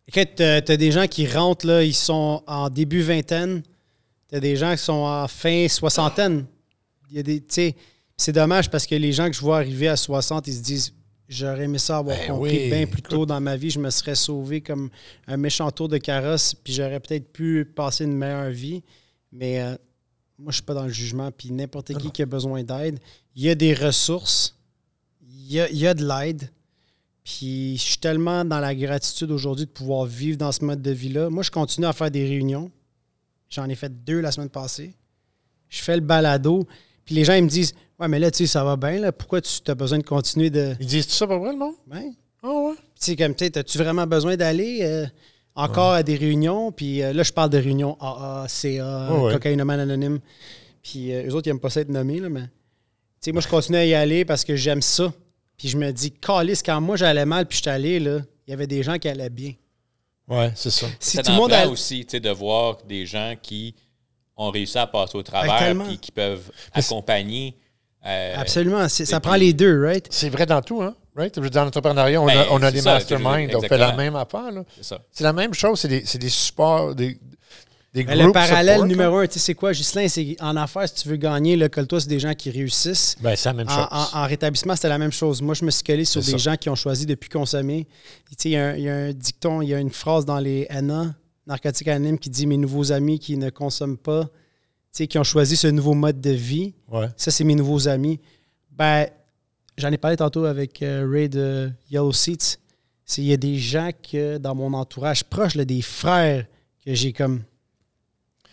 Écoute, t'as t'as des gens qui rentrent, là, ils sont en début vingtaine. T'as des gens qui sont en fin soixantaine. Il y a des, tu sais, c'est dommage parce que les gens que je vois arriver à 60, ils se disent J'aurais aimé ça avoir Ben compris oui, bien plus tôt dans ma vie. Je me serais sauvé comme un méchant tour de carrosse, puis j'aurais peut-être pu passer une meilleure vie. Mais euh, moi, je suis pas dans le jugement. Puis n'importe qui qui a besoin d'aide, il y a des ressources, il y a, il y a de l'aide. Puis je suis tellement dans la gratitude aujourd'hui de pouvoir vivre dans ce mode de vie-là. Moi, je continue à faire des réunions. J'en ai fait deux la semaine passée. Je fais le balado. Puis les gens, ils me disent Ouais, mais là, tu sais, ça va bien. Là. Pourquoi tu as besoin de continuer de. Ils disent tout ça pour vrai, le monde? Ouais. Ah ouais? Tu sais, comme, tu sais, as-tu vraiment besoin d'aller euh, encore à des réunions? Puis euh, là, je parle de réunions AA, CA, ouais. Cocaïnomane Anonyme. Puis euh, eux autres, ils n'aiment pas ça être nommés, là, mais. Tu sais, moi, je continue à y aller parce que j'aime ça. Puis je me dis, calice, quand moi j'allais mal, puis je suis allé, là, il y avait des gens qui allaient bien. Ouais, c'est ça. Si Ça tout le monde a- aussi tu sais, de voir des gens qui ont réussi à passer au Ben, travers puis qui peuvent c'est- accompagner. Euh, Absolument. Ça prend les deux, right? C'est vrai dans tout, hein? Right? Je veux dire, Dans l'entrepreneuriat, on, Ben, a, on a masterminds, on fait la même affaire. là. c'est la même chose, c'est des, c'est des supports, des, des Mais group le parallèle support, numéro là. un, tu sais, c'est quoi, Ghislain? C'est en affaires, si tu veux gagner, là, colle-toi, c'est des gens qui réussissent. Ben, c'est la même En, chose. en- en rétablissement, c'était la même chose. Moi, je me suis collé sur des ça. gens qui ont choisi de plus consommer. Tu sais, Il y, a un- il y a un dicton, il y a une phrase dans les NA, Narcotiques Anonymes, qui dit Mes nouveaux amis qui ne consomment pas, sais, qui ont choisi ce nouveau mode de vie, Ouais. ça, c'est mes nouveaux amis. Ben, j'en ai parlé tantôt avec euh, Ray de Yellow Seats. C'est- Il y a des gens que dans mon entourage proche, là, des frères, que j'ai comme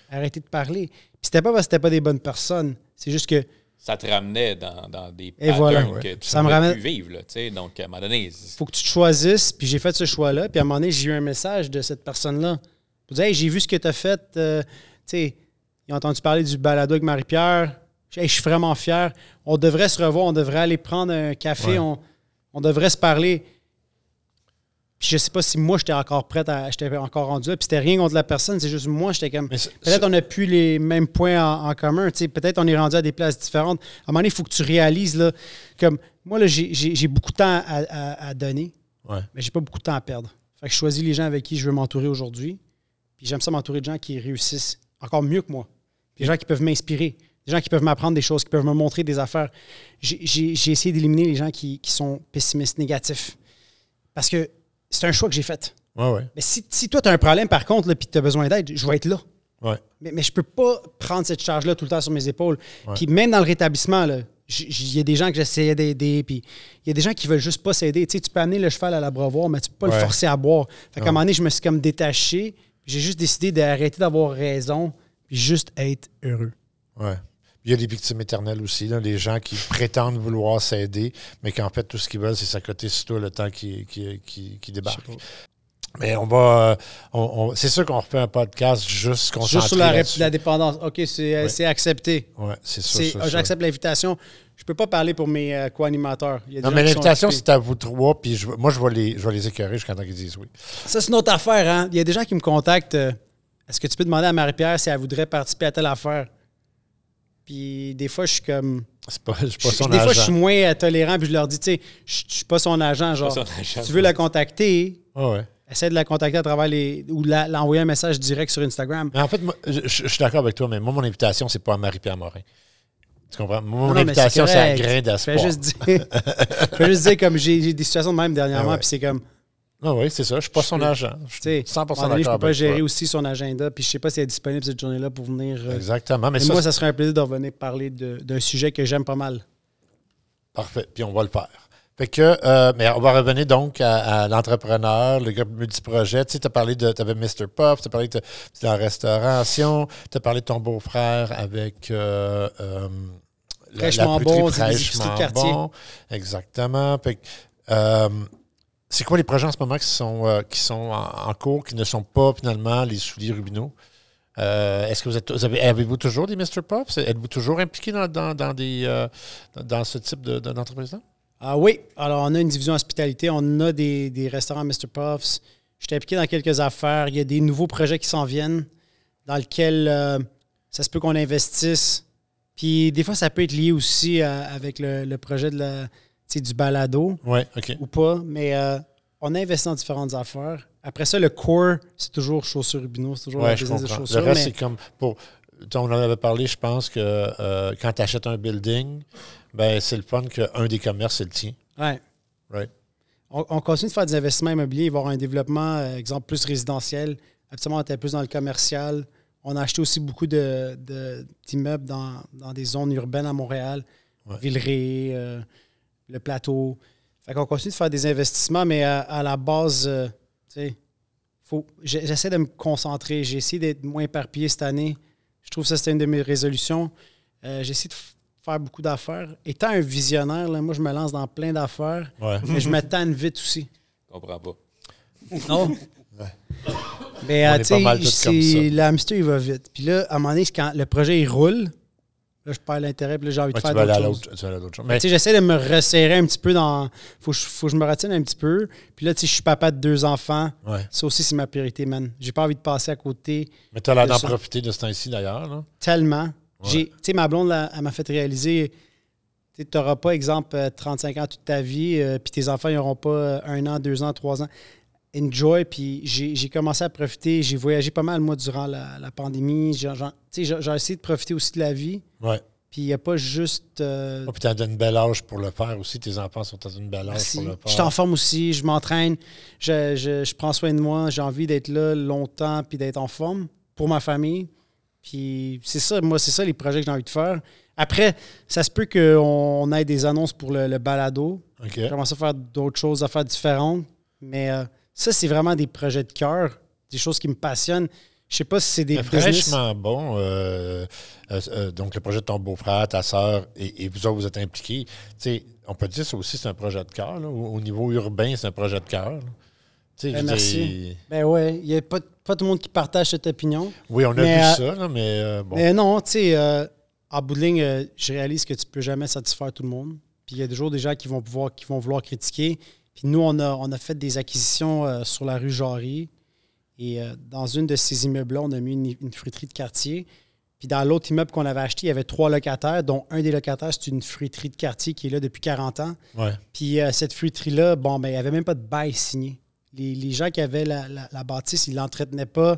arrêté de parler. Puis c'était pas parce que c'était pas des bonnes personnes. C'est juste que Ça te ramenait dans, dans des Et patterns voilà. que tu Ça ne me ramène- plus vivre. Là, tu sais. donc, à un moment donné, faut que tu te choisisses. Puis j'ai fait ce choix-là. Puis à un moment donné, j'ai eu un message de cette personne-là. Pour dire, hey, j'ai vu ce que tu as fait. euh, tu sais, ils ont entendu parler du balado avec Marie-Pierre. Hey, je suis vraiment fier. On devrait se revoir. On devrait aller prendre un café. Ouais. On, on devrait se parler. Puis je sais pas si moi, j'étais encore prête à. J'étais encore rendu là. Puis c'était rien contre la personne. C'est juste moi, j'étais comme. Peut-être on n'a plus les mêmes points en, en commun. Peut-être on est rendu à des places différentes. À un moment donné, il faut que tu réalises, là, comme moi, là, j'ai beaucoup de temps à, à- à donner, Ouais. mais j'ai pas beaucoup de temps à perdre. Fait que je choisis les gens avec qui je veux m'entourer aujourd'hui. Puis j'aime ça m'entourer de gens qui réussissent encore mieux que moi. Des gens qui peuvent m'inspirer. Des gens qui peuvent m'apprendre des choses, qui peuvent me montrer des affaires. J'ai- essayé d'éliminer les gens qui, qui sont pessimistes, négatifs. Parce que c'est un choix que j'ai fait. Ouais, ouais. Mais si, si toi, tu as un problème, par contre, puis tu as besoin d'aide, je vais être là. Ouais. Mais, mais je peux pas prendre cette charge-là tout le temps sur mes épaules. Puis même dans le rétablissement, il y a des gens que j'essayais d'aider, puis il y a des gens qui veulent juste pas s'aider. Tu sais, tu peux amener le cheval à l'abreuvoir, mais tu peux pas le forcer à boire. Fait qu'à un moment donné, je me suis comme détaché, j'ai juste décidé d'arrêter d'avoir raison, puis juste être heureux. Ouais. Il y a des victimes éternelles aussi, là, les gens qui prétendent vouloir s'aider, mais qu'en fait, tout ce qu'ils veulent, c'est s'accoter sur toi le temps qui, qui, qui, qui débarque. Mais on va. euh, on- on- c'est sûr qu'on refait un podcast juste qu'on Juste sur la, la dépendance. OK, c'est c'est accepté. Ouais, c'est sûr. Sûr. J'accepte l'invitation. Je peux pas parler pour mes euh, co-animateurs. Des Non, mais l'invitation, c'est à vous trois, puis je, moi, je vais les, je vais les écœurer jusqu'à temps qu'ils disent oui. Ça, c'est une autre affaire. Hein? Il y a des gens qui me contactent. euh, Est-ce que tu peux demander à Marie-Pierre si elle voudrait participer à telle affaire? Puis des fois, je suis comme. C'est pas, je suis pas je- son des fois, je suis moins euh, tolérant, puis je leur dis, tu sais, je je suis pas son agent. Genre, son agent, si tu veux la contacter, Ah ouais. essaie de la contacter à travers les. ou l'envoyer un message direct sur Instagram. Mais en fait, moi, je, suis d'accord avec toi, mais moi, mon invitation, c'est pas à Marie-Pierre Morin. Tu comprends? Mon non, invitation, c'est à grain dire, je (laughs) fais juste dire comme j'ai j'ai des situations de même dernièrement, Ah ouais. puis c'est comme, Ah oui, c'est ça. Je ne suis pas son agent. Je suis 100 à un moment donné, je d'accord peux pas gérer toi. aussi son agenda, puis je sais pas si elle est disponible cette journée-là pour venir. euh, Exactement. Mais mais ça, moi, ça serait un plaisir de revenir parler d'un sujet que j'aime pas mal. parfait. Puis on va le faire. Fait que, euh, mais on va revenir donc à, à l'entrepreneur, le gars multiprojet. Tu sais, tu as parlé de, tu avais Mr. Puff, tu as parlé de, de la restauration, tu as parlé de ton beau-frère avec euh, euh, la- Fraîchement bon, de fraîchement quartier. Exactement. Fait que, c'est quoi les projets en ce moment qui sont, euh, qui sont en, cours, qui ne sont pas finalement les souliers Rubino? Euh, Est-ce que vous êtes, vous avez, avez-vous toujours des Mr. Puffs? Êtes-vous toujours impliqué dans, dans, des, euh, dans, ce type de, de- d'entreprise-là? Ah oui, alors on a une division hospitalité, on a des, des restaurants Mr. Puffs. Je suis impliqué dans quelques affaires. Il y a des nouveaux projets qui s'en viennent dans lesquels ça se peut qu'on investisse. Puis des fois, ça peut être lié aussi avec le, le projet de la, du balado Oui, ou pas. Mais euh, on a investi dans différentes affaires. Après ça, le core, c'est toujours chaussures Rubino, c'est toujours Ouais, la business de comprends. Le chaussures. reste, mais- c'est comme pour. On en avait parlé, je pense que euh, quand tu achètes un building, ben c'est le fun qu'un des commerces, c'est le tien. Ouais. Right. On, on continue de faire des investissements immobiliers, voir un développement, euh, exemple, plus résidentiel. Absolument, on était plus dans le commercial. On a acheté aussi beaucoup de- de- d'immeubles dans, dans des zones urbaines à Montréal, Ouais. Villeray, euh, le plateau. Fait qu'on continue de faire des investissements, mais à, à la base, euh, tu sais, j'essaie de me concentrer. J'ai essayé d'être moins éparpillé cette année. Je trouve que ça, c'était une de mes résolutions. Euh, j'ai essayé de faire beaucoup d'affaires. Étant un visionnaire, là, moi, je me lance dans plein d'affaires, Ouais. mais je me tanne vite aussi. Je comprends pas. Non? Mais On euh, tu sais, pas mal tous comme c'est- ça. le hamster, il va vite. Puis là, à un moment donné, quand le projet, il roule, là, je perds l'intérêt, puis là, j'ai envie Ouais, de faire d'autres l'autre choses. tu vas aller à d'autres choses. Tu Mais sais, j'essaie de me resserrer un petit peu dans... Faut, que je- faut que je me retienne un petit peu. Puis là, tu sais, je suis papa de deux enfants. ouais. Ça aussi, c'est ma priorité, man. J'ai pas envie de passer à côté mais tu as l'air d'en profiter de ce temps-ci d'ailleurs. tellement. Ouais. J'ai, tu sais, ma blonde, elle m'a fait réaliser, tu n'auras pas, exemple, euh, 35 ans toute ta vie, euh, puis tes enfants, ils n'auront pas euh, un an, deux ans, trois ans. Enjoy, puis j'ai, commencé à profiter. J'ai voyagé pas mal, moi, durant la, la pandémie. J'ai, essayé de profiter aussi de la vie. Ouais. Puis il n'y a pas juste... euh, Oh, puis tu as une belle âge pour le faire aussi. Tes enfants sont dans une belle âge Merci. pour le Je suis faire. en forme aussi, je m'entraîne, je, je- je prends soin de moi, j'ai envie d'être là longtemps puis d'être en forme pour ma famille. Puis c'est ça, moi, c'est ça les projets que j'ai envie de faire. Après, ça se peut qu'on ait des annonces pour le, le balado. OK. J'aimerais ça faire d'autres choses, à faire différentes. Mais euh, ça, c'est vraiment des projets de cœur, des choses qui me passionnent. Je sais pas si c'est des Mais business. fraîchement bon. euh, euh, euh, donc, le projet de ton beau-frère, ta sœur et, et vous autres, vous êtes impliqués. On peut dire que ça aussi, c'est un projet de cœur. Au, au niveau urbain, c'est un projet de cœur. Ben, merci. Ben ouais, il n'y a pas, pas tout le monde qui partage cette opinion. Oui, on a Mais, vu ça, là, mais bon. Mais non, tu sais, en bout de ligne, je réalise que tu peux jamais satisfaire tout le monde. Puis il y a toujours des gens qui vont pouvoir, qui vont vouloir critiquer. Puis nous, on a, on a fait des acquisitions euh, sur la rue Jarry. Et euh, dans une de ces immeubles-là, on a mis une, une fruiterie de quartier. Puis dans l'autre immeuble qu'on avait acheté, il y avait trois locataires, dont un des locataires, c'est une fruiterie de quartier qui est là depuis 40 ans. Ouais. Puis euh, cette fruiterie-là, bon, ben, il n'y avait même pas de bail signé. Les, les gens qui avaient la, la- la bâtisse, ils ne l'entretenaient pas,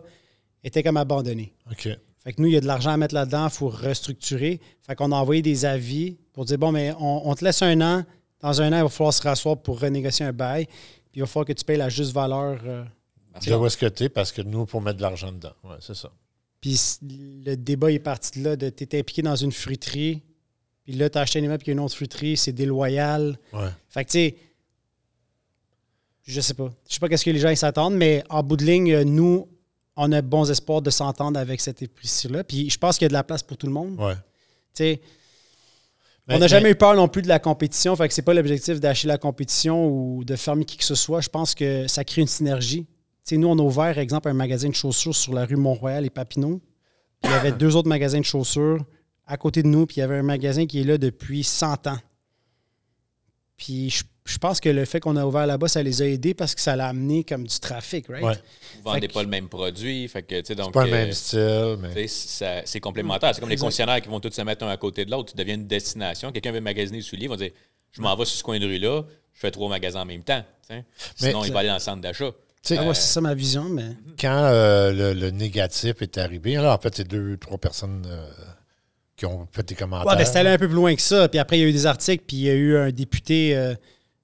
étaient comme abandonnés. OK. Fait que nous, il y a de l'argent à mettre là-dedans, il faut restructurer. Fait qu'on a envoyé des avis pour dire bon, mais on, on te laisse un an. Dans un an, il va falloir se rasseoir pour renégocier un bail. Puis il va falloir que tu payes la juste valeur. euh. Je vois ce que t'es parce que nous, pour mettre de l'argent dedans. Ouais, c'est ça. Puis le débat est parti de là, de t'es impliqué dans une fruiterie. Puis là, tu as acheté un immeuble qui a une autre fruiterie, c'est déloyal. Ouais. Fait que tu sais, je sais pas. Je sais pas qu'est-ce que les gens s'attendent, mais en bout de ligne, nous, on a bons espoirs de s'entendre avec cette épicerie-là. Puis je pense qu'il y a de la place pour tout le monde. Ouais. Tu sais, on n'a jamais mais- eu peur non plus de la compétition. Fait que c'est pas l'objectif d'acheter la compétition ou de fermer qui que ce soit. Je pense que ça crée une synergie. Tu sais, nous, on a ouvert, exemple, un magasin de chaussures sur la rue Mont-Royal et Papineau. Il y avait deux autres magasins de chaussures à côté de nous. Puis il y avait un magasin qui est là depuis 100 ans. Puis je, je pense que le fait qu'on a ouvert là-bas, ça les a aidés parce que ça l'a amené comme du trafic, right? Ouais. Vous vendez Fait que- pas le même produit. Fait que, tu sais, donc, C'est pas le euh, même style, mais. C'est complémentaire. C'est comme les concessionnaires qui vont tous se mettre un à côté de l'autre. Tu deviens une destination. Quelqu'un veut magasiner des souliers, il va dire Je m'en vais sur ce coin de rue-là, je fais trois magasins en même temps. Sinon, Mais- il va aller dans le centre d'achat. Tu sais, ouais, c'est ça ma vision, mais quand euh, le, le négatif est arrivé, là, en fait, c'est deux, trois personnes euh, qui ont fait des commentaires. Ouais, ben, c'est allé un peu plus loin que ça. Puis après, il y a eu des articles, puis il y a eu un député euh,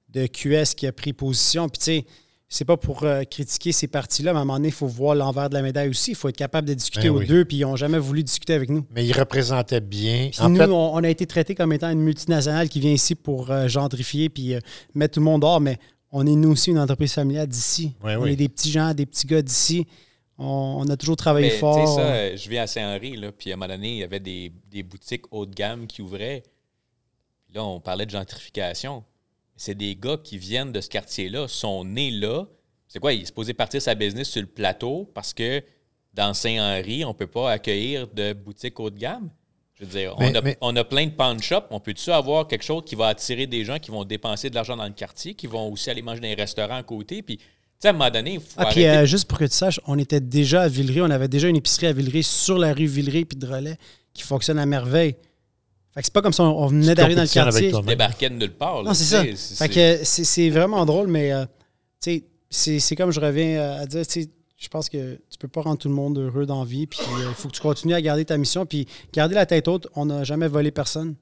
de QS qui a pris position. Puis tu sais, c'est pas pour euh, critiquer ces partis-là, mais à un moment donné, il faut voir l'envers de la médaille aussi. Il faut être capable de discuter Ben aux oui. deux, puis ils n'ont jamais voulu discuter avec nous. Mais ils représentaient bien. Puis en nous, fait, on, on a été traités comme étant une multinationale qui vient ici pour euh, gentrifier puis euh, mettre tout le monde dehors, mais on est nous aussi une entreprise familiale d'ici. On oui. est des petits gens, des petits gars d'ici. On, on a toujours travaillé Mais, tu fort. sais, ça, euh, je viens à Saint-Henri, là, puis à un moment donné, il y avait des, des boutiques haut de gamme qui ouvraient. Puis là, on parlait de gentrification. C'est des gars qui viennent de ce quartier-là, sont nés là. C'est quoi? Ils se posaient partir sa business sur le plateau parce que dans Saint-Henri, on ne peut pas accueillir de boutiques haut de gamme? Je veux dire, Mais- on, a, mais- on a plein de pawn shops. On peut-tu avoir quelque chose qui va attirer des gens qui vont dépenser de l'argent dans le quartier, qui vont aussi aller manger dans les restaurants à côté? Puis, sais, à un moment donné, il faut Ah, puis euh, juste pour que tu saches, on était déjà à Villeray, on avait déjà une épicerie à Villeray sur la rue Villeray puis de Relais qui fonctionne à merveille. Fait que c'est pas comme si on, on venait d'arriver dans le quartier. débarquer de nulle part. là, Non, c'est ça. Fait que c'est vraiment drôle, mais euh, tu sais, c'est c'est comme je reviens euh, à dire, tu sais, je pense que tu peux pas rendre tout le monde heureux dans la vie, puis il faut que tu continues à garder ta mission, puis garder la tête haute. On n'a jamais volé personne.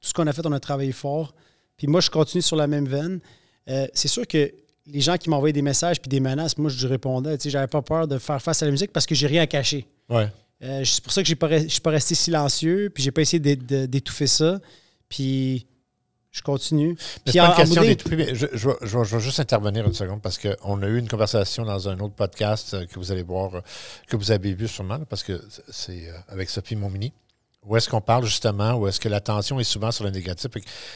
Tout ce qu'on a fait, on a travaillé fort. Puis moi, je continue sur la même veine. Euh, c'est sûr que les gens qui m'envoyaient des messages puis des menaces, moi, je répondais. Tu sais, j'avais pas peur de faire face à la musique parce que j'ai rien à cacher. ouais. Euh, c'est pour ça que re- je suis pas resté silencieux, puis j'ai pas essayé d'étouffer ça. Puis je continue. Puis pas en- une question d'étouffer, je, je, vais- je vais- je vais juste intervenir une seconde parce qu'on a eu une conversation dans un autre podcast euh, que vous allez voir, euh, que vous avez vu sûrement, parce que c'est avec Sophie Momini. Où est-ce qu'on parle justement, où est-ce que l'attention est souvent sur le négatif?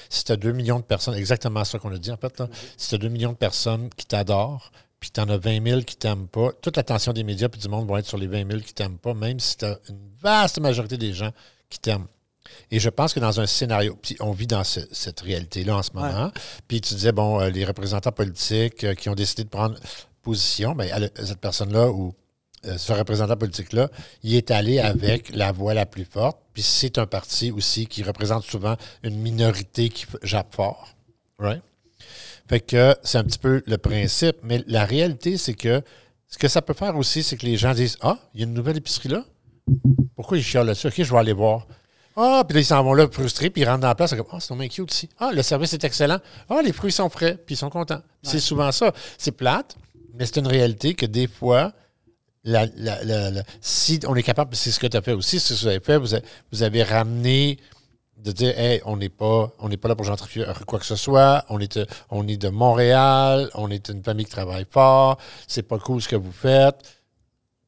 Si tu as 2 millions de personnes, exactement ça qu'on a dit en fait, là, si tu as 2 millions de personnes qui t'adorent, puis tu en as 20 000 qui t'aiment pas, toute l'attention des médias puis du monde va être sur les 20 000 qui t'aiment pas, même si tu as une vaste majorité des gens qui t'aiment. Et je pense que dans un scénario, puis on vit dans ce- cette réalité-là en ce moment, puis tu disais, bon, euh, les représentants politiques euh, qui ont décidé de prendre position, cette personne-là ou euh, ce représentant politique-là, il est allé avec la voix la plus forte, puis c'est un parti aussi qui représente souvent une minorité qui jappe fort. Right? Fait que c'est un petit peu le principe, mais la réalité, c'est que ce que ça peut faire aussi, c'est que les gens disent Ah, il y a une nouvelle épicerie là? Pourquoi ils chialent là-dessus? OK, je vais aller voir. Ah, puis là, ils s'en vont là frustrés, puis ils rentrent dans la place, c'est comme Ah, c'est vraiment cute ici. Ah, le service est excellent. Ah, les fruits sont frais, puis ils sont contents. C'est souvent ça. C'est plate, mais c'est une réalité que des fois, la- la- la- la- si on est capable, c'est ce que tu as fait aussi, c'est ce que vous avez fait, vous avez, vous avez ramené de dire hey, on n'est pas on n'est pas là pour gentrifier quoi que ce soit, on est, on est de Montréal, on est une famille qui travaille fort, c'est pas cool ce que vous faites.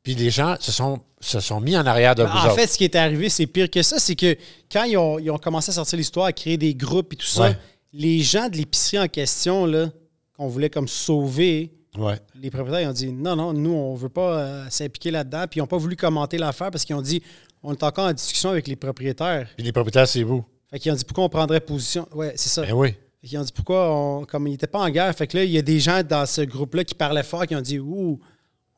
Puis les gens se sont, se sont mis en arrière de vous Ben, En autres. fait, ce qui est arrivé, c'est pire que ça. C'est que quand ils ont, ils ont commencé à sortir l'histoire, à créer des groupes et tout ça, Ouais. les gens de l'épicerie en question, là, qu'on voulait comme sauver, Ouais. les propriétaires ils ont dit non, non, nous, on veut pas euh, s'impliquer là-dedans. Puis ils n'ont pas voulu commenter l'affaire parce qu'ils ont dit on est encore en discussion avec les propriétaires. Puis les propriétaires, c'est vous. Fait qu'ils ont dit pourquoi on prendrait position? Ouais, c'est ça. Ben oui. Fait qu'ils ont dit pourquoi on, comme ils n'étaient pas en guerre. Fait que là, il y a des gens dans ce groupe-là qui parlaient fort, qui ont dit Ouh,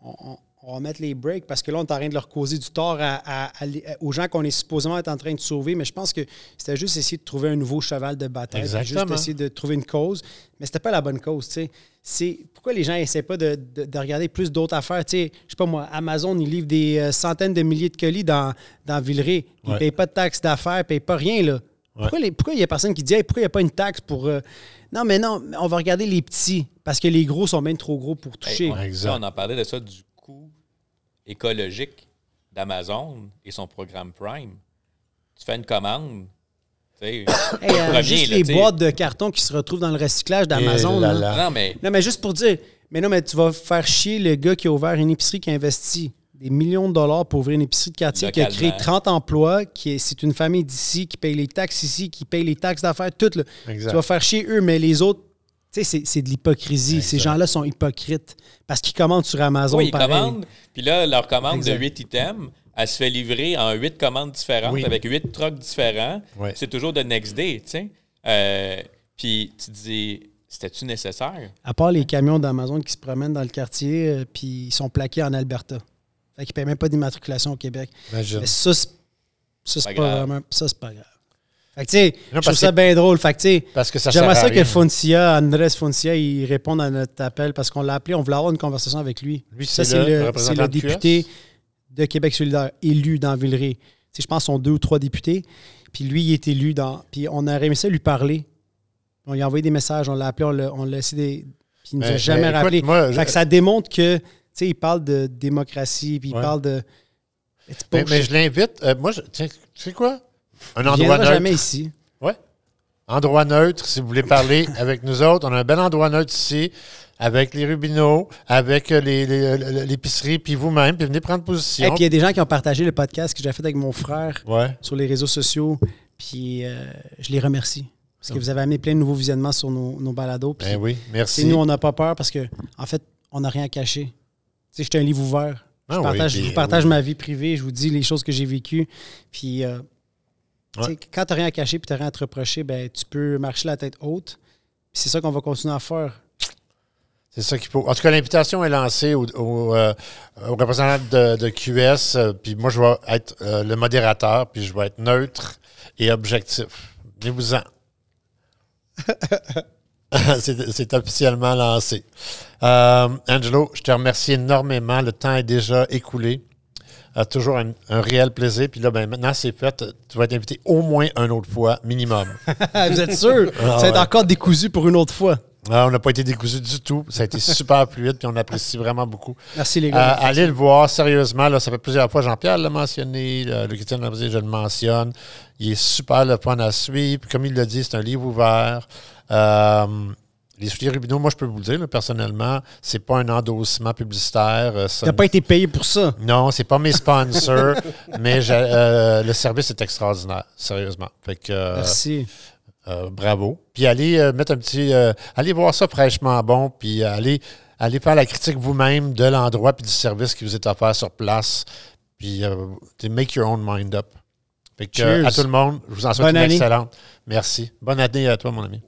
on, on- va mettre les breaks parce que là, on est en train de leur causer du tort à- à- à les- aux gens qu'on est supposément être en train de sauver. Mais je pense que c'était juste essayer de trouver un nouveau cheval de bataille. Exactement. Juste essayer de trouver une cause. Mais c'était pas la bonne cause, tu sais. C'est pourquoi les gens essaient pas de, de- de regarder plus d'autres affaires? Tu sais, je sais pas moi, Amazon, ils livrent des euh, centaines de milliers de colis dans, dans Villeray. Ils Ouais. payent pas de taxes d'affaires, ils payent pas rien, là. Pourquoi les- pourquoi il y a personne qui dit Hey, pourquoi il n'y a pas une taxe pour. euh, Non, mais non, on va regarder les petits parce que les gros sont même trop gros pour toucher. Hey, on, on en parlait de ça, du coût écologique d'Amazon et son programme Prime. Tu fais une commande, tu sais, (coughs) Hey, euh, premier, juste là, les boîtes de carton qui se retrouvent dans le recyclage d'Amazon. Et là là. là. Non, mais Non, mais juste pour dire, mais non, mais tu vas faire chier le gars qui a ouvert une épicerie qui a investi des millions de dollars pour ouvrir une épicerie de quartier, qui a créé Localement. 30 emplois, qui est, c'est une famille d'ici, qui paye les taxes ici, qui paye les taxes d'affaires, tout. là. Tu vas faire chier eux, mais les autres, tu sais, c'est, de l'hypocrisie. Ces gens-là sont hypocrites parce qu'ils commandent sur Amazon. oui, ils pareil. commandent, puis là, leur commande Exact. de 8 items, elle se fait livrer en 8 commandes différentes Oui. avec 8 trucks différents. C'est toujours de next day, tu sais. Euh, puis tu te dis, c'était-tu nécessaire? À part les camions d'Amazon qui se promènent dans le quartier, euh, puis ils sont plaqués en Alberta. Fait qu'ils ne payent même pas d'immatriculation au Québec. Imagine. Mais ça, c'est, Pas pas, vraiment. Ça, c'est pas grave. Fait que, tu sais, je trouve ça bien drôle. Fait que, tu sais, ça j'aimerais ça que. Foncia, Andrés Foncia, il réponde à notre appel parce qu'on l'a appelé. On voulait avoir une conversation avec lui. Lui, ça, c'est le le, député de Québec solidaire, élu dans Villeray. Tu je pense, sont deux ou trois députés. Puis lui, il est élu dans. Puis on a réussi à lui parler. On lui a envoyé des messages, on l'a appelé, on l'a, on l'a essayé. Puis il nous a Mais- jamais mais écoute, rappelé. moi, fait que ça démontre que, tu sais, il parle de démocratie, puis il Ouais. parle de. Mais, mais je l'invite. euh, moi, je, tu sais quoi? Un endroit neutre. jamais ici. Ouais. Endroit neutre, si vous voulez parler (laughs) avec nous autres. On a un bel endroit neutre ici, avec les Rubineaux, avec euh, les- l'épicerie, puis vous-même, puis venez prendre Et position. puis il y a des gens qui ont partagé le podcast que j'ai fait avec mon frère Ouais. sur les réseaux sociaux. Puis euh, je les remercie. Parce que vous avez amené plein de nouveaux visionnements sur nos, nos balados. Ben oui, merci. nous, on n'a pas peur parce que, en fait, on n'a rien à cacher. Tu sais, je suis un livre ouvert. Je, Ah oui, partage, je vous partage oui. ma vie privée, je vous dis les choses que j'ai vécues. Puis, euh, Ouais. quand tu n'as rien à cacher et tu n'as rien à te reprocher, ben, tu peux marcher la tête haute. C'est ça qu'on va continuer à faire. C'est ça qu'il faut. En tout cas, l'invitation est lancée aux au, euh, représentants de, de QS. euh, puis moi, je vais être euh, le modérateur, puis je vais être neutre et objectif. Venez-vous-en. (laughs) c'est c'est officiellement lancé. Euh, Angelo, je te remercie énormément. Le temps est déjà écoulé. Euh, toujours un, un réel plaisir. Puis là, ben, maintenant, c'est fait. Tu vas être invité au moins une autre fois, minimum. (laughs) vous êtes sûr? Ah ça va être encore décousu pour une autre fois. Ah, on n'a pas été décousu du tout. Ça a été super (laughs) fluide, puis on apprécie vraiment beaucoup. Merci les Euh, gars. allez le voir, sérieusement. Là, ça fait plusieurs fois. Jean-Pierre l'a mentionné, euh, le Christian l'a je le mentionne. Il est super le fun à suivre. Puis Comme il l'a dit, c'est un livre ouvert. Euh, les souliers Rubino, moi, je peux vous le dire, là, personnellement, c'est pas un endossement publicitaire. euh, ça Tu n'as pas été payé pour ça. non, c'est pas mes sponsors, (laughs) mais euh, le service est extraordinaire, sérieusement. Fait que, euh, Merci. euh, bravo. Puis allez mettre un petit. allez voir ça fraîchement bon, puis allez, allez faire la critique vous-même de l'endroit puis du service qui vous est offert sur place. Puis make your own mind up. Fait que, à tout le monde, je vous en souhaite Bonne une année. excellente. Merci. Bonne année à toi, mon ami.